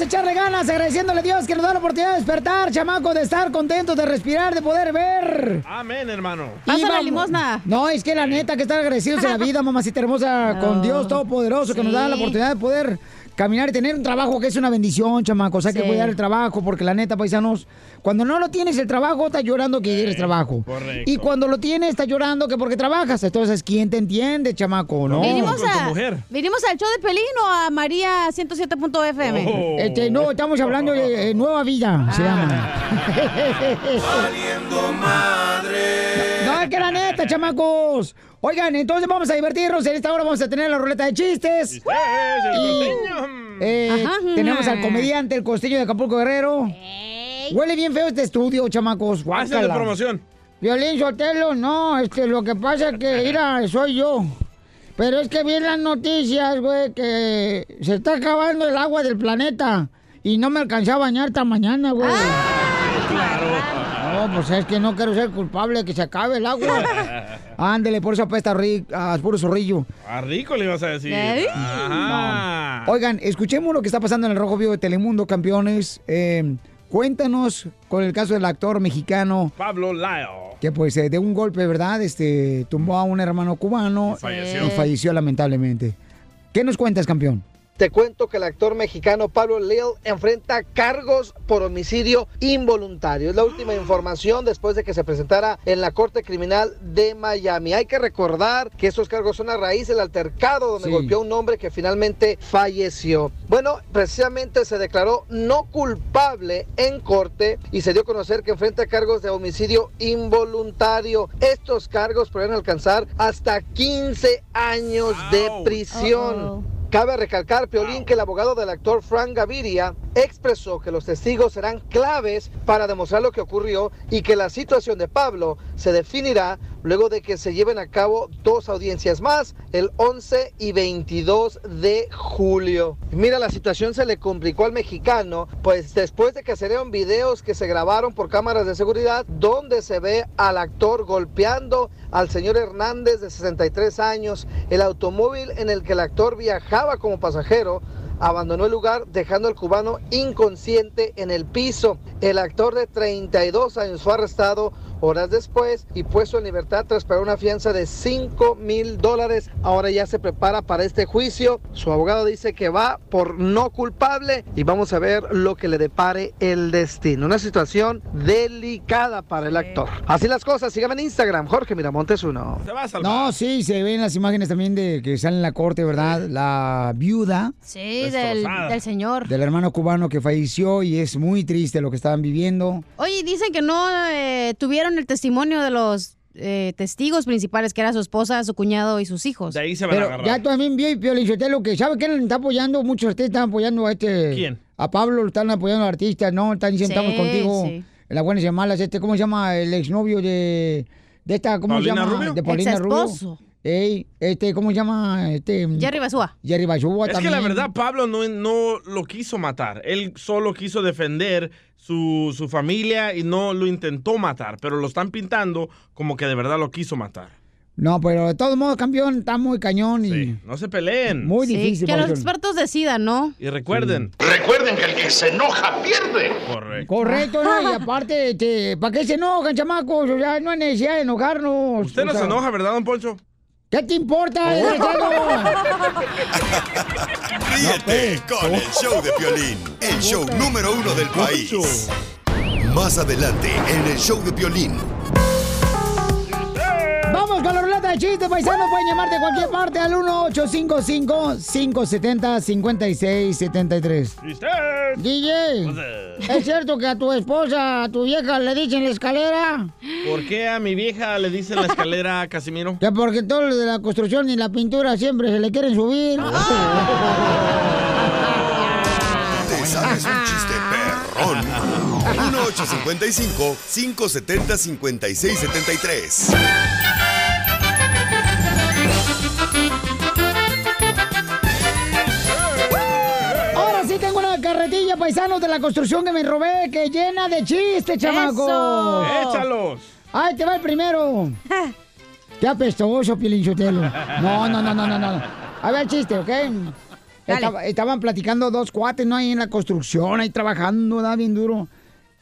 Paisanos, echarle ganas, agradeciéndole a Dios que nos da la oportunidad de despertar, chamaco, de estar contentos, de respirar, de poder ver. Amén, hermano. Y vamos- No, es que la neta que estar agradecidos en la vida, mamacita hermosa, con. Dios Todopoderoso, que nos da la oportunidad de poder caminar y tener un trabajo que es una bendición, chamacos. Hay que Sí. cuidar el trabajo, porque la neta, paisanos, cuando no lo tienes el trabajo, estás llorando que quieres trabajo. correcto. Y cuando lo tienes, estás llorando que porque trabajas. Entonces, ¿quién te entiende, chamaco? No. ¿Vinimos, a, ¿Vinimos al show de Pelín o a María 107.fm? Oh. Este, no, estamos hablando de eh, Nueva Vida, Ah. se llama. No, es que la neta, chamacos. Oigan, entonces vamos a divertirnos. En esta hora vamos a tener la ruleta de chistes. Y, eh, Ajá. tenemos al comediante, el costeño de Acapulco Guerrero. Huele bien feo este estudio, chamacos. Hace de Guácala. promoción. Violín Sotelo, no, este, lo que pasa es que, mira, soy yo. Pero es que vi en las noticias, güey, que se está acabando el agua del planeta. Y no me alcancé a bañar esta mañana, güey. No, pues es que no quiero ser culpable de que se acabe el agua. Ándele, por eso apesta a puro zorrillo. A rico le ibas a decir. ¿Eh? Ajá. Oigan, escuchemos lo que está pasando en el Rojo Vivo de Telemundo, campeones. Eh, cuéntanos con el caso del actor mexicano Pablo Lyle. que pues eh, de un golpe, ¿verdad? Este tumbó a un hermano cubano Y falleció. y falleció lamentablemente. ¿Qué nos cuentas, campeón? Te cuento que el actor mexicano Pablo Lil enfrenta cargos por homicidio involuntario. Es la última información después de que se presentara en la Corte Criminal de Miami. Hay que recordar que estos cargos son a raíz del altercado donde Sí. golpeó a un hombre que finalmente falleció. Bueno, precisamente se declaró no culpable en corte y se dio a conocer que enfrenta cargos de homicidio involuntario. Estos cargos podrían alcanzar hasta 15 años de prisión. Cabe recalcar, Piolín, que el abogado del actor Frank Gaviria expresó que los testigos serán claves para demostrar lo que ocurrió y que la situación de Pablo se definirá luego de que se lleven a cabo dos audiencias más, el 11 y 22 de julio. Mira, la situación se le complicó al mexicano, pues después de que se dieron videos que se grabaron por cámaras de seguridad, donde se ve al actor golpeando al señor Hernández de 63 años, el automóvil en el que el actor viajaba como pasajero, abandonó el lugar dejando al cubano inconsciente en el piso. El actor de 32 años fue arrestado horas después y puesto en libertad tras pagar una fianza de 5 mil dólares. Ahora ya se prepara para este juicio. Su abogado dice que va por no culpable y vamos a ver lo que le depare el destino. Una situación delicada para el actor. Así las cosas, síganme en Instagram, Jorge Miramontes uno. No, sí, se ven las imágenes también de que sale en la corte, ¿verdad? La viuda Sí, del, del señor. del hermano cubano que falleció y es muy triste lo que estaban viviendo. Oye, dicen que no eh, tuvieron el testimonio de los eh, testigos principales, que era su esposa, su cuñado y sus hijos. De ahí se Pero ya también vi, Piolichotelo, que ¿sabe quién está apoyando? Muchos de ustedes están apoyando a este... ¿Quién? A Pablo, lo están apoyando artistas, ¿no? Están diciendo, Sí, estamos contigo. sí. En las buenas y malas, este, ¿cómo se llama? El exnovio de... De esta, ¿cómo ¿Paulina se llama? Rubio? De Paulina Rubio. Ey, este, ¿cómo se llama? Este... Jerry Basúa. Jerry Basúa Es también. que la verdad, Pablo no, no lo quiso matar. Él solo quiso defender su, su familia y no lo intentó matar. Pero lo están pintando como que de verdad lo quiso matar. No, pero de todos modos, campeón, está muy cañón y... No se peleen. Muy Sí, difícil. que los expertos decidan, ¿no? Y recuerden. Recuerden que el que se enoja pierde. Correcto. Correcto, ¿no? Y aparte, este, ¿para qué se enojan, chamacos? O sea, no hay necesidad de enojarnos. Usted no O sea, se enoja, ¿verdad, don Poncho? ¿Qué te importa, desgraciado? Ríete con el show de Piolín, el show número uno del país. Más adelante en el show de Piolín. Vamos con la ruleta de chistes, paisanos. Pueden llamar de cualquier parte al 1-855-570-5673. DJ, ¿es cierto que a tu esposa, a tu vieja, le dicen la escalera? ¿Por qué a mi vieja le dicen la escalera, Casimiro? Que porque todo lo de la construcción y la pintura siempre se le quieren subir. Te sabes un chiste perrón. 1-855-570-5673. Paisanos de la construcción que me robé, que llena de chistes, chamaco. ¡Eso! ¡Échalos! ¡Ay, te va el primero! ¡Qué apestoso, Pilinchotelo! No, no, no, no, no, no. A ver, chiste, ¿ok? Estaba- estaban platicando dos cuates, ¿no? Ahí en la construcción, ahí trabajando, ¿verdad? Bien duro.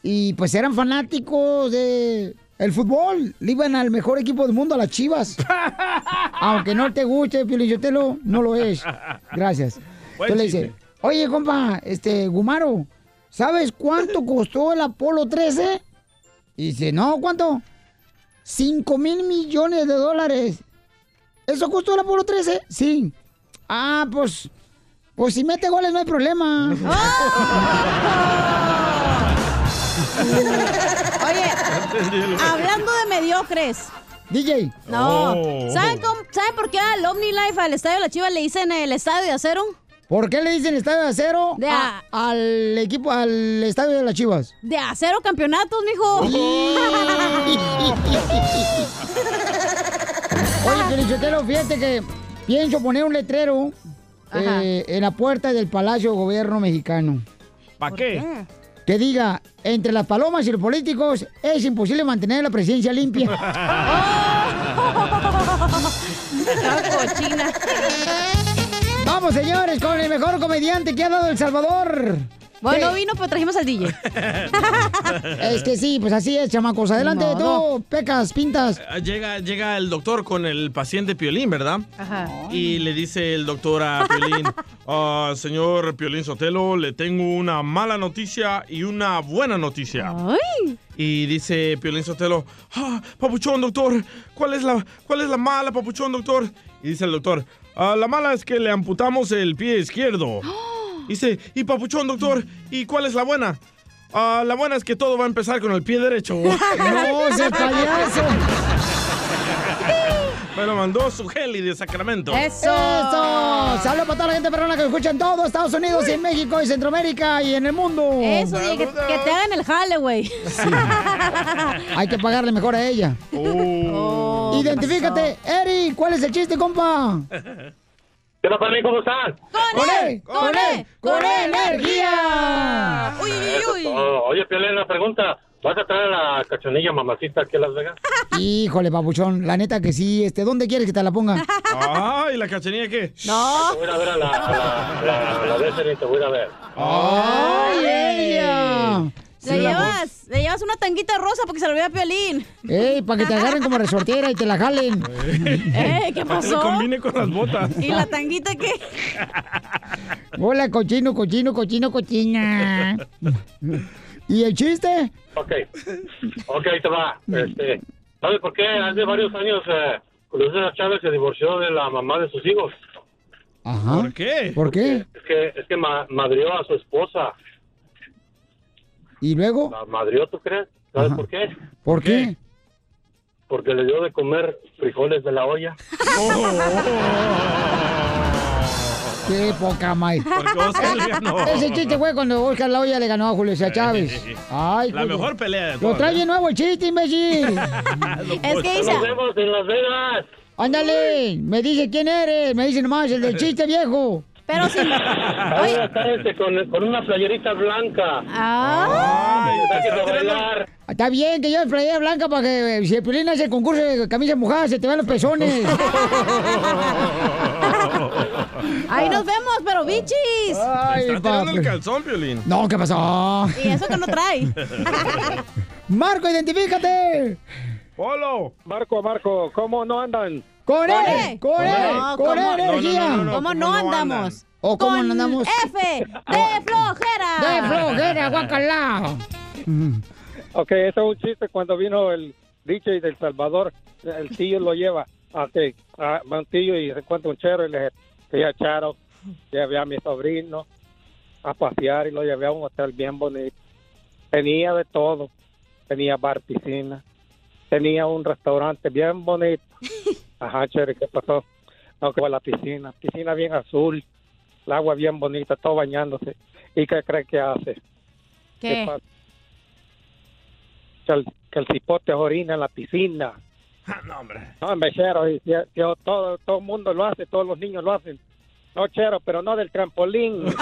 Y pues eran fanáticos de el fútbol. Le iban al mejor equipo del mundo, a las chivas. Aunque no te guste, Pilinchotelo, no lo es. Gracias. Entonces le chiste. dice, oye, compa, este, Gumaro, ¿sabes cuánto costó el Apolo 13? Y dice, no, ¿cuánto? 5 mil millones de dólares. ¿Eso costó el Apolo 13? Sí. Ah, pues, pues si mete goles no hay problema. Oye, hablando de mediocres. DJ. No. Oh. ¿Saben, cómo- ¿Saben por qué al OmniLife, al Estadio de la Chivas, le dicen el Estadio de Acero? ¿Por qué le dicen estadio de acero De a- al equipo, al estadio de las chivas? De acero campeonatos, mijo. Oye, Pelichotelo, fíjate que pienso poner un letrero eh, en la puerta del Palacio de Gobierno mexicano. ¿Para qué? Que diga, entre las palomas y los políticos es imposible mantener la presidencia limpia. cochina. Vamos, señores, con el mejor comediante que ha dado El Salvador. Bueno, ¿Qué? vino, pero trajimos al DJ. Es que sí, pues así es, chamacos. Adelante modo. tú, pecas, pintas. Ah, Llega, llega el doctor con el paciente Piolín, ¿verdad? Ajá. Y le dice el doctor a Piolín, "Ah, señor Piolín Sotelo, le tengo una mala noticia y una buena noticia. Ay. Y dice Piolín Sotelo, ah, papuchón, doctor, ¿cuál es, la, ¿cuál es la mala, papuchón, doctor? Y dice el doctor, "Ah, la mala es que le amputamos el pie izquierdo. Dice, y papuchón, doctor, ¿y cuál es la buena? "Ah, la buena es que todo va a empezar con el pie derecho. No, ese payaso. Me lo mandó su Heli de Sacramento. ¡Eso! Saludos para toda la gente perrona que escucha en todo Estados Unidos y en México y Centroamérica y en el mundo. Eso, que, que te hagan el jale, güey. Hay que pagarle mejor a ella. Oh, Identifícate, Eri, ¿cuál es el chiste, compa? ¿Qué pasa, mí? ¿Cómo están? ¡Con él! ¡Con él! ¡Con energía! Uy, Eso es todo. Oye, Piolín, una pregunta. ¿Vas a traer a la cachonilla mamacita aquí a Las Vegas? Híjole, papuchón, la neta que sí. Este, ¿Dónde quieres que te la ponga? Ay, ¿la cachanilla qué? No. Te voy a ir a ver a la, a la, la, la te voy a a ver. ¡Ay, ella! Le llevas, le llevas una tanguita rosa porque se lo vea a Piolín. ¡Ey, para que te agarren como resortera y te la jalen! Eh, ¿qué Para que pasó? combine con las botas. ¿Y la tanguita qué? Hola, cochino, cochino, cochino, cochina. ¿Y el chiste? Ok. Ok, ahí te va. Este, ¿Sabes por qué? Hace varios años eh, Cruz Chávez se divorció de la mamá de sus hijos. Ajá. ¿Por qué? ¿Por qué? Es que, es que ma- madrió a su esposa. ¿Y luego? La madrió, ¿tú crees? ¿Sabes Ajá. por qué? ¿Por qué? Porque le dio de comer frijoles de la olla. ¡Qué poca ganó. Ese chiste fue cuando Oscar La Hoya le ganó a Julio César Chávez. Ay, La Julio. mejor pelea de Lo trae de nuevo el chiste, imbécil. Es que dice, Nos vemos en Las Vegas. Ándale, me dice quién eres. Me dice nomás el del chiste viejo. pero si... Ahí Oye, está este con, con una playerita blanca. ah, a Ah. Está bien que yo playera blanca para que eh, si el Piolín hace el concurso de camisas mojadas se te van los pezones. ahí nos vemos, pero bichis. Ay, Está tirando el calzón, Piolín. No, ¿qué pasó? Y eso que no trae. Marco, identifícate. Polo. Marco, Marco, ¿cómo no andan? Con él, con con energía. no, no, no. ¿Cómo no ¿cómo no andamos? ¿O cómo Con no andamos? F de flojera. De flojera, guacalá. Ok, eso es un chiste cuando vino el DJ del Salvador, el tío lo lleva a, que, a un tío y se encuentra un chero y le dije a Charo, llevé a mi sobrino a pasear y lo llevé a un hotel bien bonito. Tenía de todo, tenía bar, piscina, tenía un restaurante bien bonito. Ajá, chévere, ¿qué pasó? No, que fue a la piscina, piscina bien azul, el agua bien bonita, todo bañándose. ¿Y qué cree que hace? ¿Qué? pasa? Que el, que el cipote orina en la piscina. No, hombre. No, hombre, chero, y todo, todo el mundo lo hace, todos los niños lo hacen. No, chero, pero no del trampolín.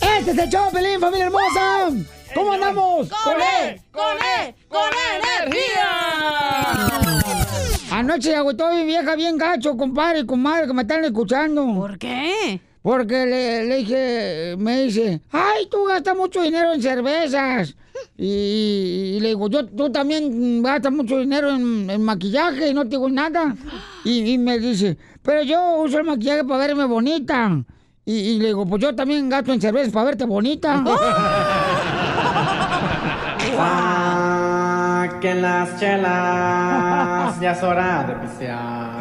¡Este es el show, Pelín, familia hermosa! ¿Cómo andamos? ¡Con E! ¡Con E! ¡Con energía! Anoche agüitó mi vieja bien gacho, compadre y comadre, que me están escuchando. ¿Por qué? Porque le, le dije, me dice, ay, tú gastas mucho dinero en cervezas. Y, y le digo, yo, tú también gastas mucho dinero en, en maquillaje y no te digo nada. Y, y me dice, pero yo uso el maquillaje para verme bonita. Y, y le digo, pues yo también gasto en cervezas para verte bonita. Saquen las chelas, ya es hora de pisear.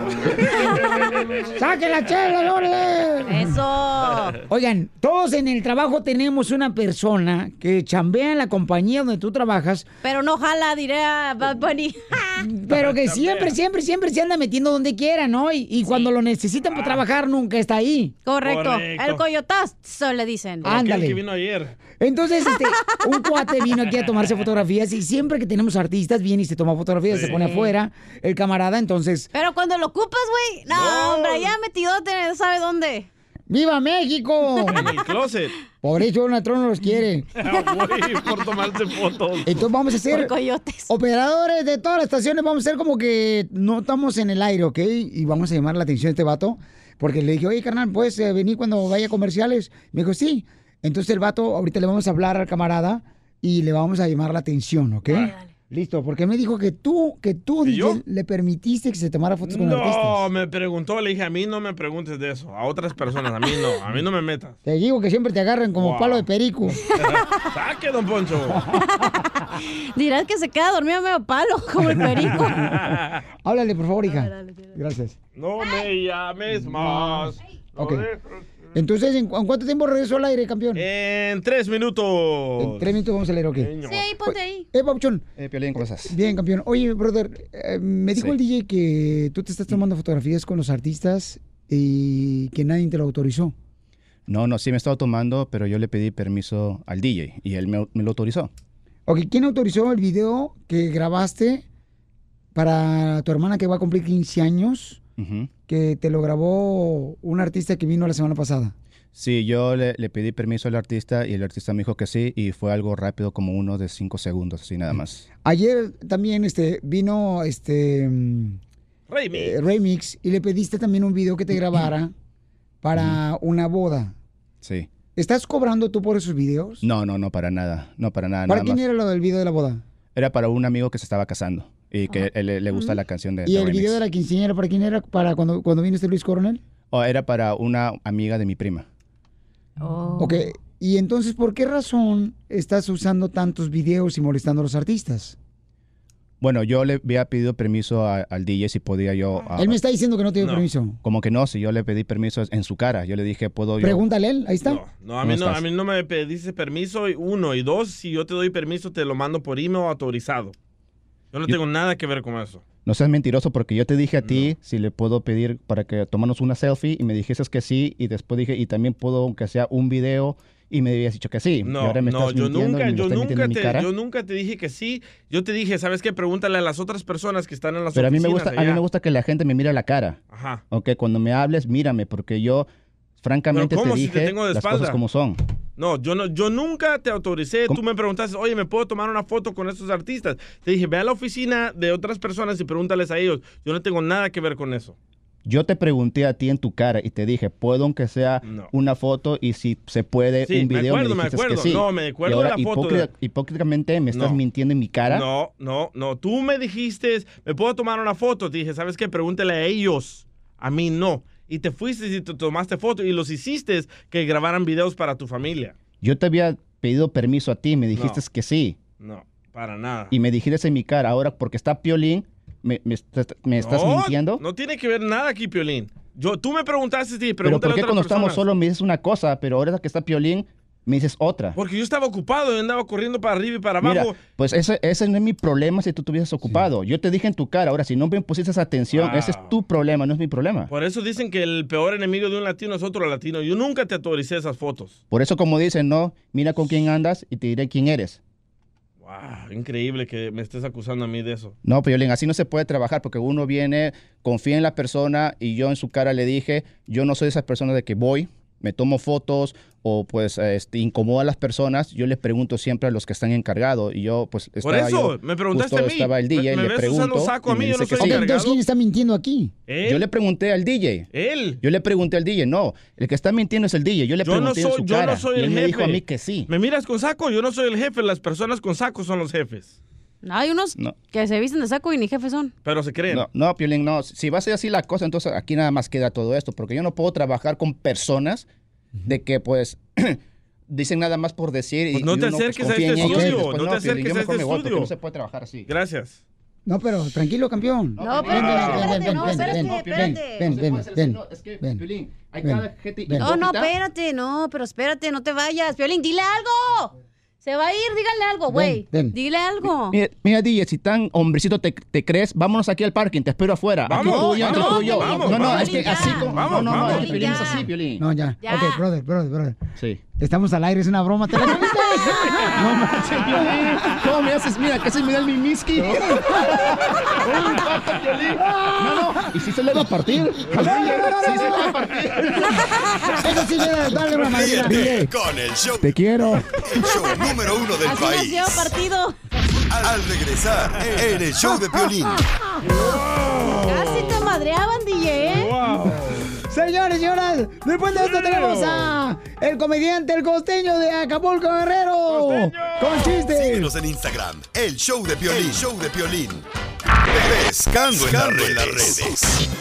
¡Saquen la chela, Lore! ¡Eso! Oigan, todos en el trabajo tenemos una persona que chambea en la compañía donde tú trabajas, Pero no jala, diré a Bad Bunny. pero que siempre, siempre, siempre se anda metiendo donde quiera, ¿no? Y, y cuando lo necesitan para trabajar, nunca está ahí. Correcto. Correcto. El coyotazo le dicen. Ándale. que vino ayer. Entonces, este, un cuate vino aquí a tomarse fotografías y siempre que tenemos artistas viene y se toma fotografías, se pone afuera, el camarada, entonces, Pero cuando lo ocupas, güey, no, hombre, ya metidote, ¿sabe dónde? ¡Viva México! En el closet. Por eso Donald Trump no los quiere. Güey, por tomarse fotos. Entonces vamos a ser Por coyotes. operadores de todas las estaciones, vamos a ser como que no estamos en el aire, ¿ok? Y vamos a llamar la atención de este vato, porque le dije, oye, carnal, ¿puedes eh, venir cuando vaya a comerciales? Me dijo, sí. Entonces el vato, ahorita le vamos a hablar al camarada y le vamos a llamar la atención, ¿ok? Listo, porque me dijo que tú, que tú. DJ, le permitiste que se tomara fotos con No, artistas. me preguntó, le dije, a mí no me preguntes de eso. A otras personas, a mí no, a mí no me metas. Te digo que siempre te agarran como Wow. palo de perico. Saque, don Poncho. Dirás que se queda dormido medio palo, como el perico. Háblale, por favor, hija. Gracias. No me llames más. Ok. Entonces, ¿en, cu- en cuánto tiempo regresó al aire, campeón? En tres minutos. En tres minutos vamos a leer, ok. Sí, ahí, ponte ahí. Eh, Papuchón. Eh, Piolín, ¿cómo estás? Bien, campeón. Oye, brother, eh, me dijo Sí. el DJ que tú te estás tomando fotografías con los artistas y que nadie te lo autorizó. No, no, sí me estaba tomando, pero yo le pedí permiso al DJ y él me, me lo autorizó. Ok, ¿quién autorizó el video que grabaste para tu hermana que va a cumplir 15 años? Ujú. Que te lo grabó un artista que vino la semana pasada. Sí, yo le, le pedí permiso al artista y el artista me dijo que sí y fue algo rápido como uno de cinco segundos, así nada más. Ayer también este, vino este mm, Remix. eh, Remix y le pediste también un video que te grabara para una boda. Sí. ¿Estás cobrando tú por esos videos? No, no, no, para nada. No, para nada. ¿Para nada quién más. era lo del video de la boda? Era para un amigo que se estaba casando y que él- le, le gusta la canción de, ¿Y el Remix. video de la quinceañera para quién era? ¿Para cuando, cuando vino este Luis Coronel? O era para una amiga de mi prima. Oh. Ok, y entonces, ¿por qué razón estás usando tantos videos y molestando a los artistas? Bueno, yo le había pedido permiso a- al DJ si podía yo... a- Él me está diciendo que no te dio No. permiso. Como que no, si yo le pedí permiso en su cara. Yo le dije, ¿puedo yo...? Pregúntale él, ahí está. No, no, a mí ¿Cómo no, a mí no me pediste permiso, y uno. Y dos, si yo te doy permiso, te lo mando por email autorizado. Yo no Yo- tengo nada que ver con eso. No seas mentiroso porque yo te dije a ti si le puedo pedir para que tomáramos una selfie y me dijiste que sí y después dije y también puedo que sea un video y me habías dicho que sí. y No, ahora me no, estás yo nunca, yo nunca, te, cara. yo nunca te dije que sí. Yo te dije, ¿sabes qué? Pregúntale a las otras personas que están en las Pero a mí me gusta, a mí me gusta que la gente me mire a la cara. Ajá. Ok, cuando me hables, mírame porque yo francamente Pero te ¿cómo si te dije tengo de las cosas como son. No, yo no, yo nunca te autoricé. Tú me preguntaste, oye, ¿me puedo tomar una foto con estos artistas? Te dije, ve a la oficina de otras personas y pregúntales a ellos. Yo no tengo nada que ver con eso. Yo te pregunté a ti en tu cara y te dije, ¿puedo aunque sea No. una foto y si se puede Sí, un me video? acuerdo, me acuerdo. sí. No, me acuerdo ahora de la foto de- hipócritamente me estás No. mintiendo en mi cara. No, no, no. Tú me dijiste, ¿me puedo tomar una foto? Te dije, ¿sabes qué? Pregúntale a ellos. A mí no. Y te fuiste y te tomaste foto y los hiciste que grabaran videos para tu familia. Yo te había pedido permiso a ti, me dijiste No. que sí. No, para nada. Y me dijiste en mi cara, ahora porque está Piolín, me, me me estás No, mintiendo. No tiene que ver nada aquí, Piolín. Yo, tú me preguntaste, sí, pero pregúntale ¿por qué a otras cuando estamos solos me dices una cosa, pero ahora que está Piolín, me dices otra? Porque yo estaba ocupado, yo andaba corriendo para arriba y para Mira, abajo. pues ese, ese no es mi problema si tú estuvieses ocupado. Yo te dije en tu cara, ahora si no me pusiste esa atención, ese es tu problema, no es mi problema. Por eso dicen que el peor enemigo de un latino es otro latino. Yo nunca te autoricé esas fotos. Por eso como dicen, no, mira con quién andas y te diré quién eres. Ah, increíble que me estés acusando a mí de eso. No, Piolín, así no se puede trabajar porque uno viene, confía en la persona y yo en su cara le dije, yo no soy esa persona de que voy, me tomo fotos o pues este, incomodo a las personas, yo les pregunto siempre a los que están encargados y yo pues Por estaba eso, yo, me preguntaste justo a mí. estaba el DJ, Me- me le pregunto saco a y me mí, yo dice no que soy sí. Ok, entonces, ¿quién está mintiendo aquí? Yo le pregunté al DJ. Él. Yo le pregunté al DJ, no, el que está mintiendo es el DJ. Yo le Yo no pregunté en soy, su yo cara no soy y el él jefe. me dijo a mí que sí. ¿Me miras con saco? Yo no soy el jefe, las personas con saco son los jefes. Hay unos No. que se visten de saco y ni jefes son. Pero se creen. No, no, Piolín, no. Si va a ser así la cosa, entonces aquí nada más queda todo esto, porque yo no puedo trabajar con personas de que pues dicen nada más por decir y Pues no y te uno, pues, acerques a este estudio, después, no te Piolín, acerques yo a mejor este estudio. no se puede trabajar así. Gracias. No, pero tranquilo, campeón. No, espérate, no, ven, espérate, ven, espérate. ven, ven, ven, ven, Es que, ven, Piolín, hay ven, cada gente. No, no, espérate, no, pero espérate, no te vayas. Violín, dile algo. Se va a ir, dígale algo, güey. Dile algo. Mira, mira, DJ, si tan hombrecito te, te crees, vámonos aquí al parking, te espero afuera. Aquí Vamos, tú y yo, aquí vamos, tú y yo. vamos, no, no, vamos. es que así como. Vamos, no, no, no, vamos. es que Piolín es así, Piolín. No, ya. Ya. Ok, brother, brother, brother. Sí. Estamos al aire, es una broma. ¿Te la comiste? No manches, Piolín. ¿Cómo me haces? Mira, que se me da el mimiski. Uy, pata, Piolín. No, no. ¿Y si se le va a partir? Sí, se va a partir. Eso sí, dale, una madrina. Con el show, Te quiero. el show número uno del Así país. nació partido. Al regresar en el show de Piolín. Casi te madreaban, DJ, ¿eh? Señores y señoras, después de esto tenemos a el comediante, el costeño de Acapulco Guerrero. Con chistes. Síguenos en Instagram, el show de Piolín. show de Piolín. Pescando en las redes.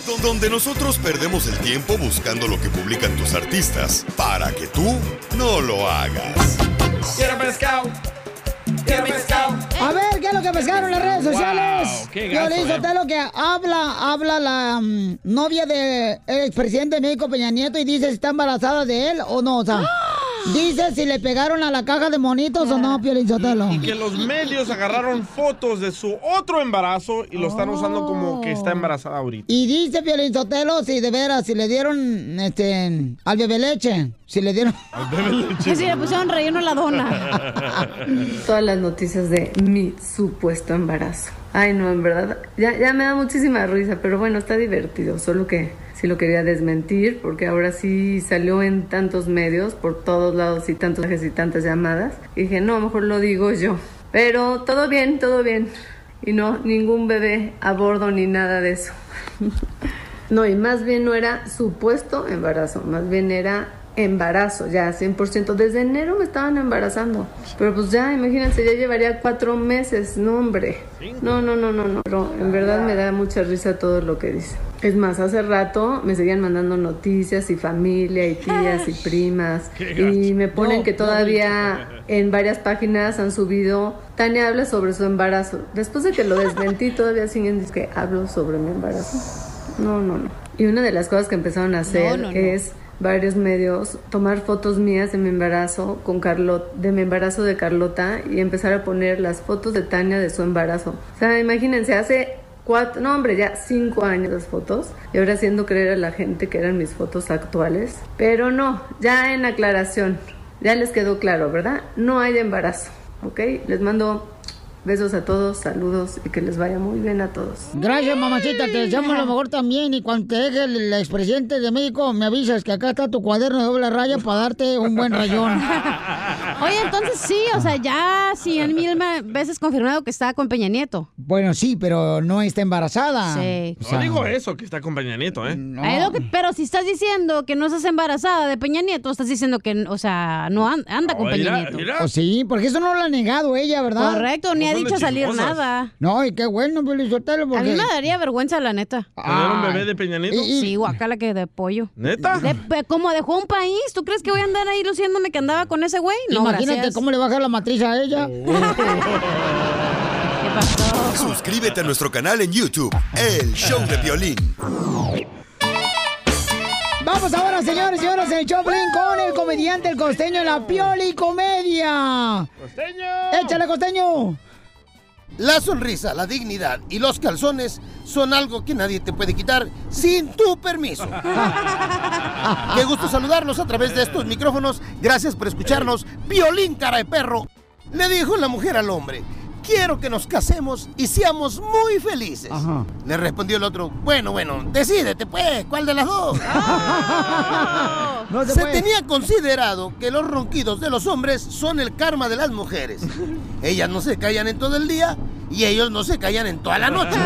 Don- Donde nosotros perdemos el tiempo buscando lo que publican tus artistas para que tú no lo hagas. Quiero pescado. Pescado. A ver, ¿qué es lo que pescaron en las redes sociales? Wow, qué Piolín eh. Sotelo que habla, habla la mm, novia del expresidente de México, Peña Nieto, y dice si está embarazada de él o no. O sea, dice si le pegaron a la caja de monitos o no, Piolín Sotelo. Y que los medios agarraron fotos de su otro embarazo y lo están usando como que está embarazada ahorita. Y dice Piolín Sotelo si de veras, si le dieron este al bebé leche, si le dieron... Que si le pusieron relleno a la dona. Todas las noticias de mi supuesto embarazo. Ay, no, en verdad, ya, ya me da muchísima risa, pero bueno, está divertido, solo que sí lo quería desmentir, porque ahora sí salió en tantos medios, por todos lados y tantos y tantas llamadas. Y dije, no, mejor lo digo yo. Pero todo bien, todo bien. Y no, ningún bebé a bordo ni nada de eso. No, y más bien no era supuesto embarazo, más bien era embarazo, ya 100%. Desde enero me estaban embarazando. Pero pues ya, imagínense, ya llevaría cuatro meses. No, hombre. No, no, no, no, no. Pero en verdad me da mucha risa todo lo que dice. Es más, hace rato me seguían mandando noticias y familia y tías y primas. Y me ponen que todavía en varias páginas han subido. Tania habla sobre su embarazo. Después de que lo desmentí, todavía siguen diciendo que hablo sobre mi embarazo. No, no, no. Y una de las cosas que empezaron a hacer es varios medios tomar fotos mías de mi embarazo con Carlota, de mi embarazo de Carlota y empezar a poner las fotos de Tania de su embarazo. O sea, imagínense, hace cuatro, no hombre, ya cinco años las fotos y ahora haciendo creer a la gente que eran mis fotos actuales. Pero no, ya en aclaración, ya les quedó claro, ¿verdad? No hay embarazo, ¿ok? Les mando besos a todos, saludos y que les vaya muy bien a todos. Gracias, mamachita, te deseamos lo mejor también. Y cuando te deje el, el expresidente de México, me avisas que acá está tu cuaderno de doble raya para darte un buen rayón. Oye, entonces sí, o sea, ya cien mil ma- veces confirmado que está con Peña Nieto. Bueno, sí, pero no está embarazada. Sí. O sea, No digo eso, que está con Peña Nieto, ¿eh? Que- pero si estás diciendo que no estás embarazada de Peña Nieto, estás diciendo que, o sea, no an- anda con Peña mira, Nieto. mira. Pues sí, porque eso no lo ha negado ella, ¿verdad? Correcto, ni ha dicho salir nada. No, y qué bueno, Pelizotelo, A porque... mí me daría vergüenza, la neta. ¿Tener un bebé de Peña Nieto? Y- Sí, guacala que de pollo. ¿Neta? De- como dejó un país, ¿tú crees que voy a andar ahí luciéndome que andaba con ese güey? No, Imagínate gracias. cómo le va a bajar la matriz a ella. ¿Qué pasó? Suscríbete a nuestro canal en YouTube, El Show de Violín. Vamos ahora, señores y señoras, en el Choplin con el comediante, el costeño en la Pioli Comedia. ¡Costeño! ¡Échale, costeño! La sonrisa, la dignidad y los calzones son algo que nadie te puede quitar sin tu permiso. Qué gusto saludarlos a través de estos micrófonos. Gracias por escucharnos. Violín cara de perro. Le dijo la mujer al hombre, quiero que nos casemos y seamos muy felices. Ajá. Le respondió el otro, bueno, bueno, decídete pues, ¿cuál de las dos? No se se tenía considerado que los ronquidos de los hombres son el karma de las mujeres. Ellas no se callan en todo el día y ellos no se callan en toda la noche.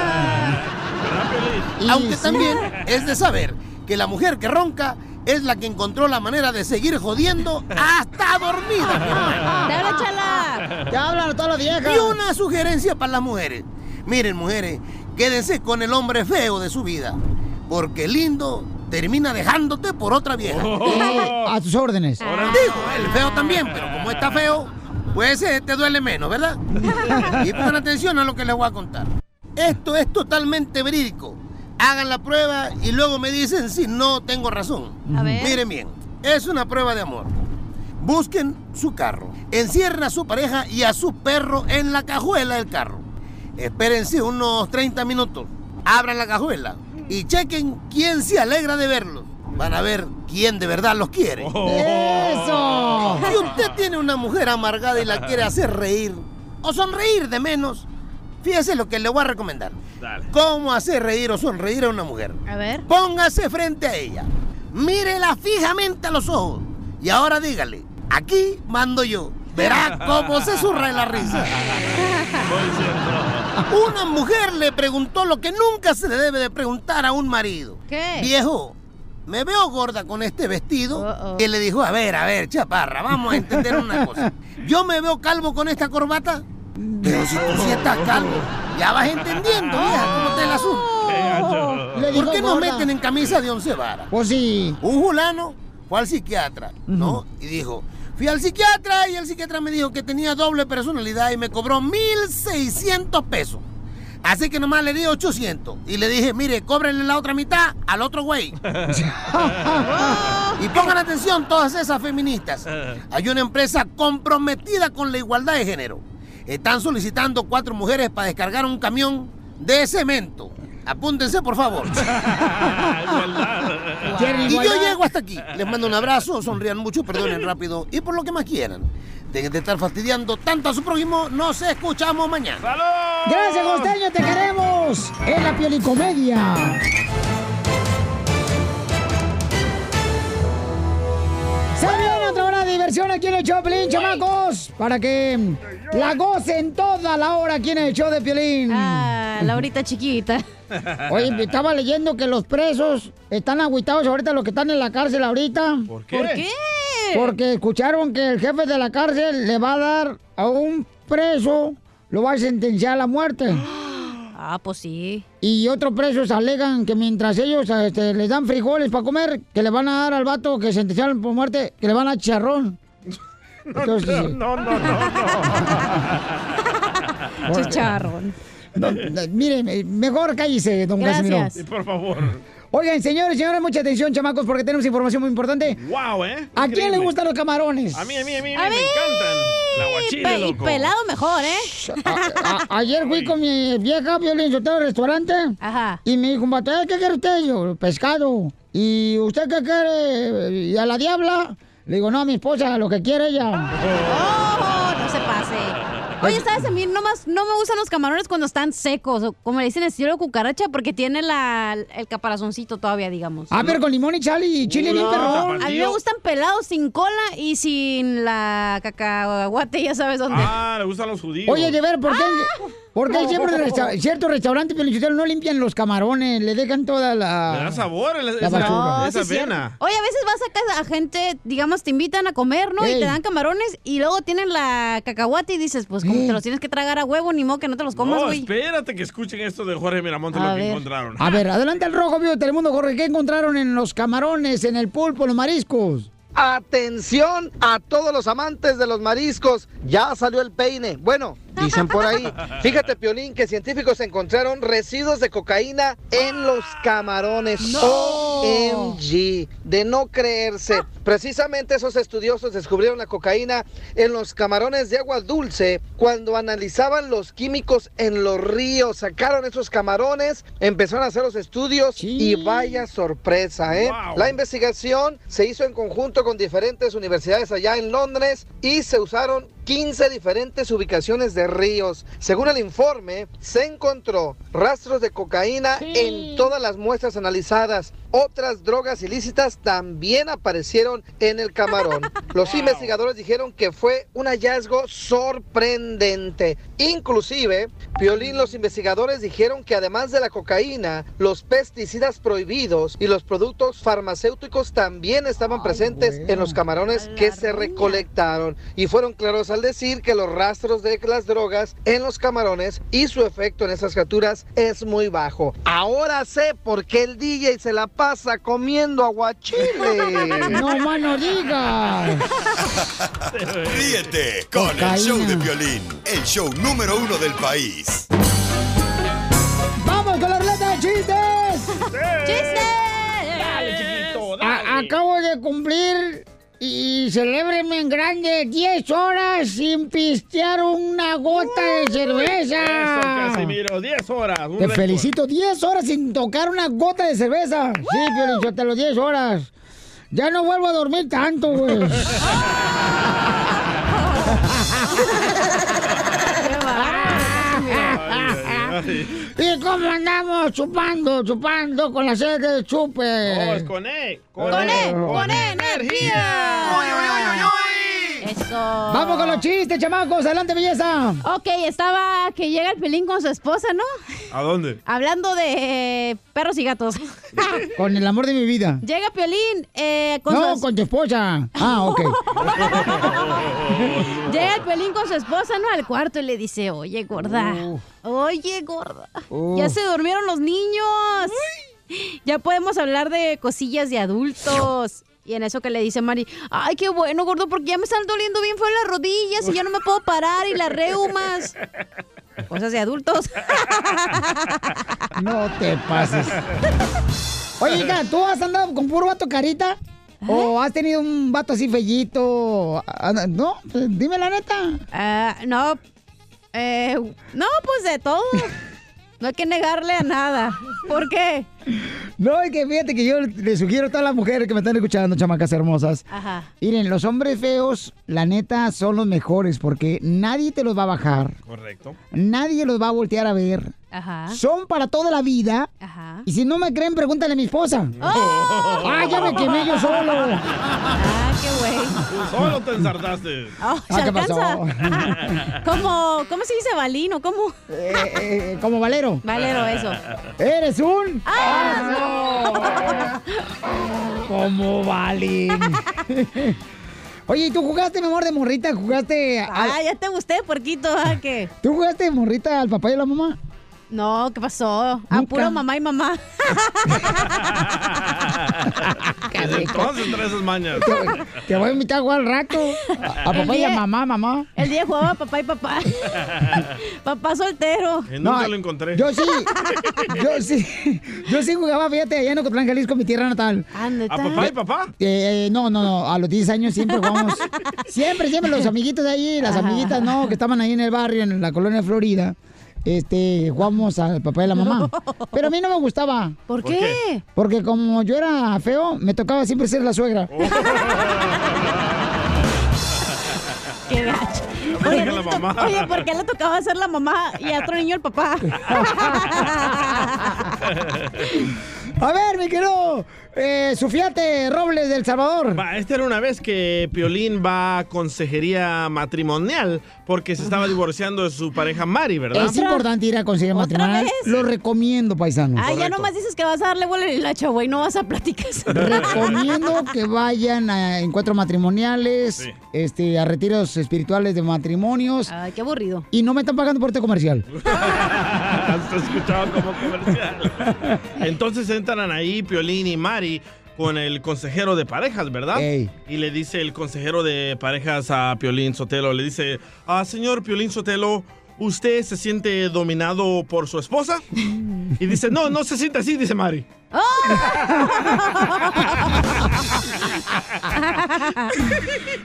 Aunque también es de saber que la mujer que ronca es la que encontró la manera de seguir jodiendo hasta dormida. ¡Te habla, chala! Te hablan a todas las viejas. Y una sugerencia para las mujeres. Miren, mujeres, quédense con el hombre feo de su vida. Porque lindo termina dejándote por otra vieja. Eh, a tus órdenes. Digo, el feo también, pero como está feo, pues eh, te duele menos, ¿verdad? Y pongan atención a lo que les voy a contar. Esto es totalmente verídico. Hagan la prueba y luego me dicen si no tengo razón. A ver. Miren bien, es una prueba de amor. Busquen su carro, encierren a su pareja y a su perro en la cajuela del carro. Espérense unos 30 minutos, abran la cajuela y chequen quién se alegra de verlos. Van a ver quién de verdad los quiere. ¡Eso! Si usted tiene una mujer amargada y la quiere hacer reír o sonreír de menos, fíjese lo que le voy a recomendar. ¿Cómo hacer reír o sonreír a una mujer? A ver. Póngase frente a ella, mírela fijamente a los ojos y ahora dígale, aquí mando yo. Verá cómo se surra la risa. Una mujer le preguntó lo que nunca se le debe de preguntar a un marido. ¿Qué? Viejo, me veo gorda con este vestido. Y le dijo, a ver, a ver, chaparra, vamos a entender una cosa. Yo me veo calvo con esta corbata. Pero si tú sí estás calvo, ya vas entendiendo, vieja, cómo está el dijo ¿Por qué nos meten en camisa de once varas? Pues sí. Un fulano fue al psiquiatra, ¿no? Y dijo, fui al psiquiatra y el psiquiatra me dijo que tenía doble personalidad y me cobró 1.600 pesos. Así que nomás le di 800 y le dije, mire, cóbrenle la otra mitad al otro güey. y pongan atención todas esas feministas. Hay una empresa comprometida con la igualdad de género. Están solicitando cuatro mujeres para descargar un camión de cemento. Apúntense, por favor. ¿Quieren Y yo llego hasta aquí. Les mando un abrazo, sonrían mucho, perdonen rápido y por lo que más quieran. Dejen de estar fastidiando tanto a su prójimo. Nos escuchamos mañana. Gracias, Costeño, te queremos. En la piolicomedia. Se viene otra hora de diversión aquí en el show de Piolín, chamacos. Para que la gocen toda la hora aquí en el show de Piolín. Ah, la horita chiquita. Oye, estaba leyendo que los presos están agüitados ahorita, los que están en la cárcel ahorita. ¿Por qué? ¿Por qué? Porque escucharon que el jefe de la cárcel le va a dar a un preso, lo va a sentenciar a la muerte. Ah, pues sí. Y otros presos alegan que mientras ellos este, les dan frijoles para comer, que le van a dar al vato que sentenciaron por muerte, que le van a dar chicharrón. Entonces, No, no, no, no. Chicharrón. no, no, miren, mejor cállese, don Casimiro. Sí, por favor. Oigan, señores, señores, mucha atención, chamacos, porque tenemos información muy importante. Wow, ¿eh? ¿A quién le gustan los camarones? A mí, a mí, a mí, A me mí. encantan. La guachile, Pe- y pelado mejor, ¿eh? A- ayer fui con mi vieja Violín Sotelo al restaurante. Ajá. Y me dijo, un vato, "Eh, ¿qué quiere usted? Yo, pescado. ¿Y usted qué quiere? ¿Y a la diabla? Le digo, no, a mi esposa, lo que quiere ella. Oh. Oye, ¿sabes? A mí nomás no me gustan los camarones cuando están secos, o como le dicen estilo cucaracha, porque tiene la, el caparazoncito todavía, digamos. Ah, pero con limón y chile y chile bien perrón. A mí me gustan pelados sin cola y sin la cacahuate, ya sabes dónde. Ah, le gustan los judíos. Oye, de ver, ¿por qué, por qué siempre en resta- ciertos restaurantes Piolichotelo no limpian los camarones? Le dejan toda la... Le da sabor la- La esa, esa sí, vena. Oye, a veces vas a casa a gente, digamos, te invitan a comer, ¿no? Y te dan camarones y luego tienen la cacahuate y dices, pues como te los tienes que tragar a huevo, ni modo que no te los comas, No, güey. espérate que escuchen esto de Jorge Miramonte, A lo que encontraron. A ver, adelante el rojo, vivo de Telemundo, Jorge. ¿Qué encontraron en los camarones, en el pulpo, en los mariscos? Atención a todos los amantes de los mariscos. Ya salió el peine. Bueno, dicen por ahí. Fíjate, Piolín, que científicos encontraron residuos de cocaína en los camarones. OMG. De no creerse. Precisamente esos estudiosos descubrieron la cocaína en los camarones de agua dulce cuando analizaban los químicos en los ríos. Sacaron esos camarones, empezaron a hacer los estudios y vaya sorpresa, ¿eh? Wow. La investigación se hizo en conjunto con diferentes universidades allá en Londres y se usaron 15 diferentes ubicaciones de ríos. Según el informe, se encontró rastros de cocaína en todas las muestras analizadas. Otras drogas ilícitas también aparecieron en el camarón. Los investigadores dijeron que fue un hallazgo sorprendente. Inclusive, Piolín, los investigadores dijeron que además de la cocaína, los pesticidas prohibidos y los productos farmacéuticos también estaban presentes en los camarones que se recolectaron. Y fueron claros al decir que los rastros de las drogas en los camarones y su efecto en esas criaturas es muy bajo. Ahora sé por qué el DJ se la pasa comiendo aguachile. No más no digas. Ríete con el show de violín, el show número uno del país. ¡Vamos con la ruleta de chistes! Dale, chiquito, dale. A- acabo de cumplir y celébrenme en grande 10 horas sin pistear una gota de cerveza. Eso, Casimiro, 10 horas. Te felicito, 10 horas sin tocar una gota de cerveza. Sí, Piolín, te los 10 horas. Ya no vuelvo a dormir tanto, güey. ¿Y cómo andamos chupando, chupando con la sed de chupe? No, es con E. Con, Con E. E, con E, energía. Eso. Vamos con los chistes, chamacos. Adelante, belleza. Ok, estaba que llega el pelín con su esposa, ¿no? ¿A dónde? Hablando de eh, perros y gatos. Con el amor de mi vida. Llega Piolín eh, con No, su... con tu esposa. Ah, ok. Llega el Piolín con su esposa, ¿no? Al cuarto y le dice, oye, gorda. Oye, gorda. Uh. Ya se durmieron los niños. Ya podemos hablar de cosillas de adultos. Y en eso que le dice Mari, ay, qué bueno, gordo, porque ya me están doliendo bien feo las rodillas y ya no me puedo parar y las reumas. Cosas de adultos. No te pases. Oye, hija, ¿tú has andado con puro vato carita? ¿O has tenido un vato así fellito? Ah, No, pues, dime la neta. Ah, no, eh, no, pues de todo. No hay que negarle a nada. ¿Por qué? No, es que fíjate que yo le sugiero a todas las mujeres que me están escuchando, chamacas hermosas. Ajá. Miren, los hombres feos, la neta, son los mejores porque nadie te los va a bajar. Correcto. Nadie los va a voltear a ver. Ajá. Son para toda la vida. Ajá. Y si no me creen, pregúntale a mi esposa. ¡Ah, ya me quemé yo solo! Qué güey. Tú solo te ensartaste. Oh, ¿Se Ah, ¿qué pasó? alcanza? ¿Cómo, ¿Cómo se dice balino? ¿Cómo? Eh, eh, como Valero. Valero, eso. ¿Eres un? ¡Ah! Como Valín. Oye, ¿y tú jugaste, mi amor, de morrita? ¿Jugaste al- Ah, ya te gusté, porquito. ¿ah, ¿Qué? ¿Tú jugaste de morrita al papá y a la mamá? No, ¿qué pasó? A Nunca. puro mamá y mamá. Desde entonces trae esas mañas. Te voy a invitar a jugar al rato. A, a papá y a mamá, mamá. El día jugaba papá y papá. papá soltero. Y nunca No, lo encontré. Yo sí, yo sí, yo sí jugaba, fíjate, allá en Ocotlán, Jalisco, mi tierra natal. Ah. ¿A papá y papá? Eh, no, no, no, a los 10 años siempre jugamos. Siempre, siempre los amiguitos de ahí, las Ajá. amiguitas, no, que estaban ahí en el barrio, en la colonia Florida. Este, jugamos al papá y la mamá. Pero a mí no me gustaba. ¿Por ¿Por qué? Porque como yo era feo, me tocaba siempre ser la suegra. Qué gacho. La mamá. oye, ¿por qué le tocaba ser la mamá y a otro niño el papá? A ver, mi querido eh, Sufiate Robles del Salvador. Va, esta era una vez que Piolín va a consejería matrimonial porque se estaba divorciando de su pareja Mari, ¿verdad? Es importante ir a conseguir ¿Otra matrimonial. vez? Lo recomiendo, paisanos. Ah, ya nomás dices que vas a darle vuelo y la chavo y no vas a platicar. Recomiendo que vayan a encuentros matrimoniales, Sí. este, a retiros espirituales de matrimonios Ay, qué aburrido. y no me están pagando por este comercial. Has escuchado como comercial. Entonces entran ahí Piolín y Mari con el consejero de parejas, ¿verdad? Ey. Y le dice el consejero de parejas a Piolín Sotelo, le dice, ah, señor Piolín Sotelo, ¿usted se siente dominado por su esposa? Y dice, no, no se siente así, dice Mari.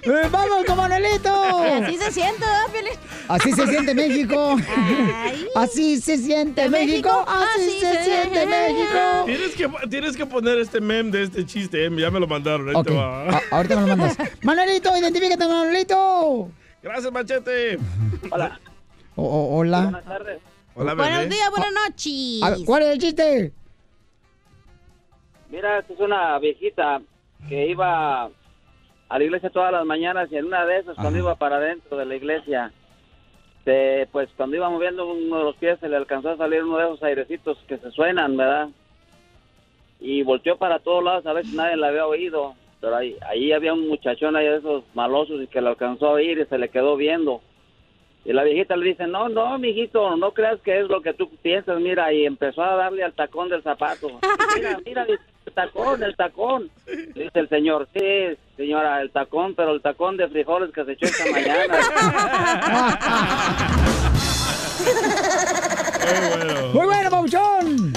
¡Eh, ¡Vamos con Manuelito! Así se siente, ¿verdad, Piolín? Así se siente México. Ay. Así se siente ¿De México. México? Así se siente México. Tienes que, tienes que poner este meme de este chiste, eh, ya me lo mandaron. ahí Ok, te va. a- ahorita me lo mandas. Manuelito, identifícate, Manuelito. Gracias, Machete. Hola. O- o- hola. Buenas tardes. Hola, Buenos días, buenas noches. ¿Cuál es el chiste? Mira, esta es una viejita que iba a la iglesia todas las mañanas y en una de esas, cuando iba para adentro de la iglesia, se- pues cuando iba moviendo uno de los pies se le alcanzó a salir uno de esos airecitos que se suenan, ¿verdad? Y volteó para todos lados a ver si nadie la había oído. Pero ahí, ahí había un muchachón ahí de esos malosos y que le alcanzó a oír y se le quedó viendo. Y la viejita le dice, no, no, mijito, no creas que es lo que tú piensas, mira, y empezó a darle al tacón del zapato. Mira, mira, el tacón, el tacón. Le dice el señor, sí, señora, el tacón, pero el tacón de frijoles que se echó esta mañana. Muy bueno, Pauchón.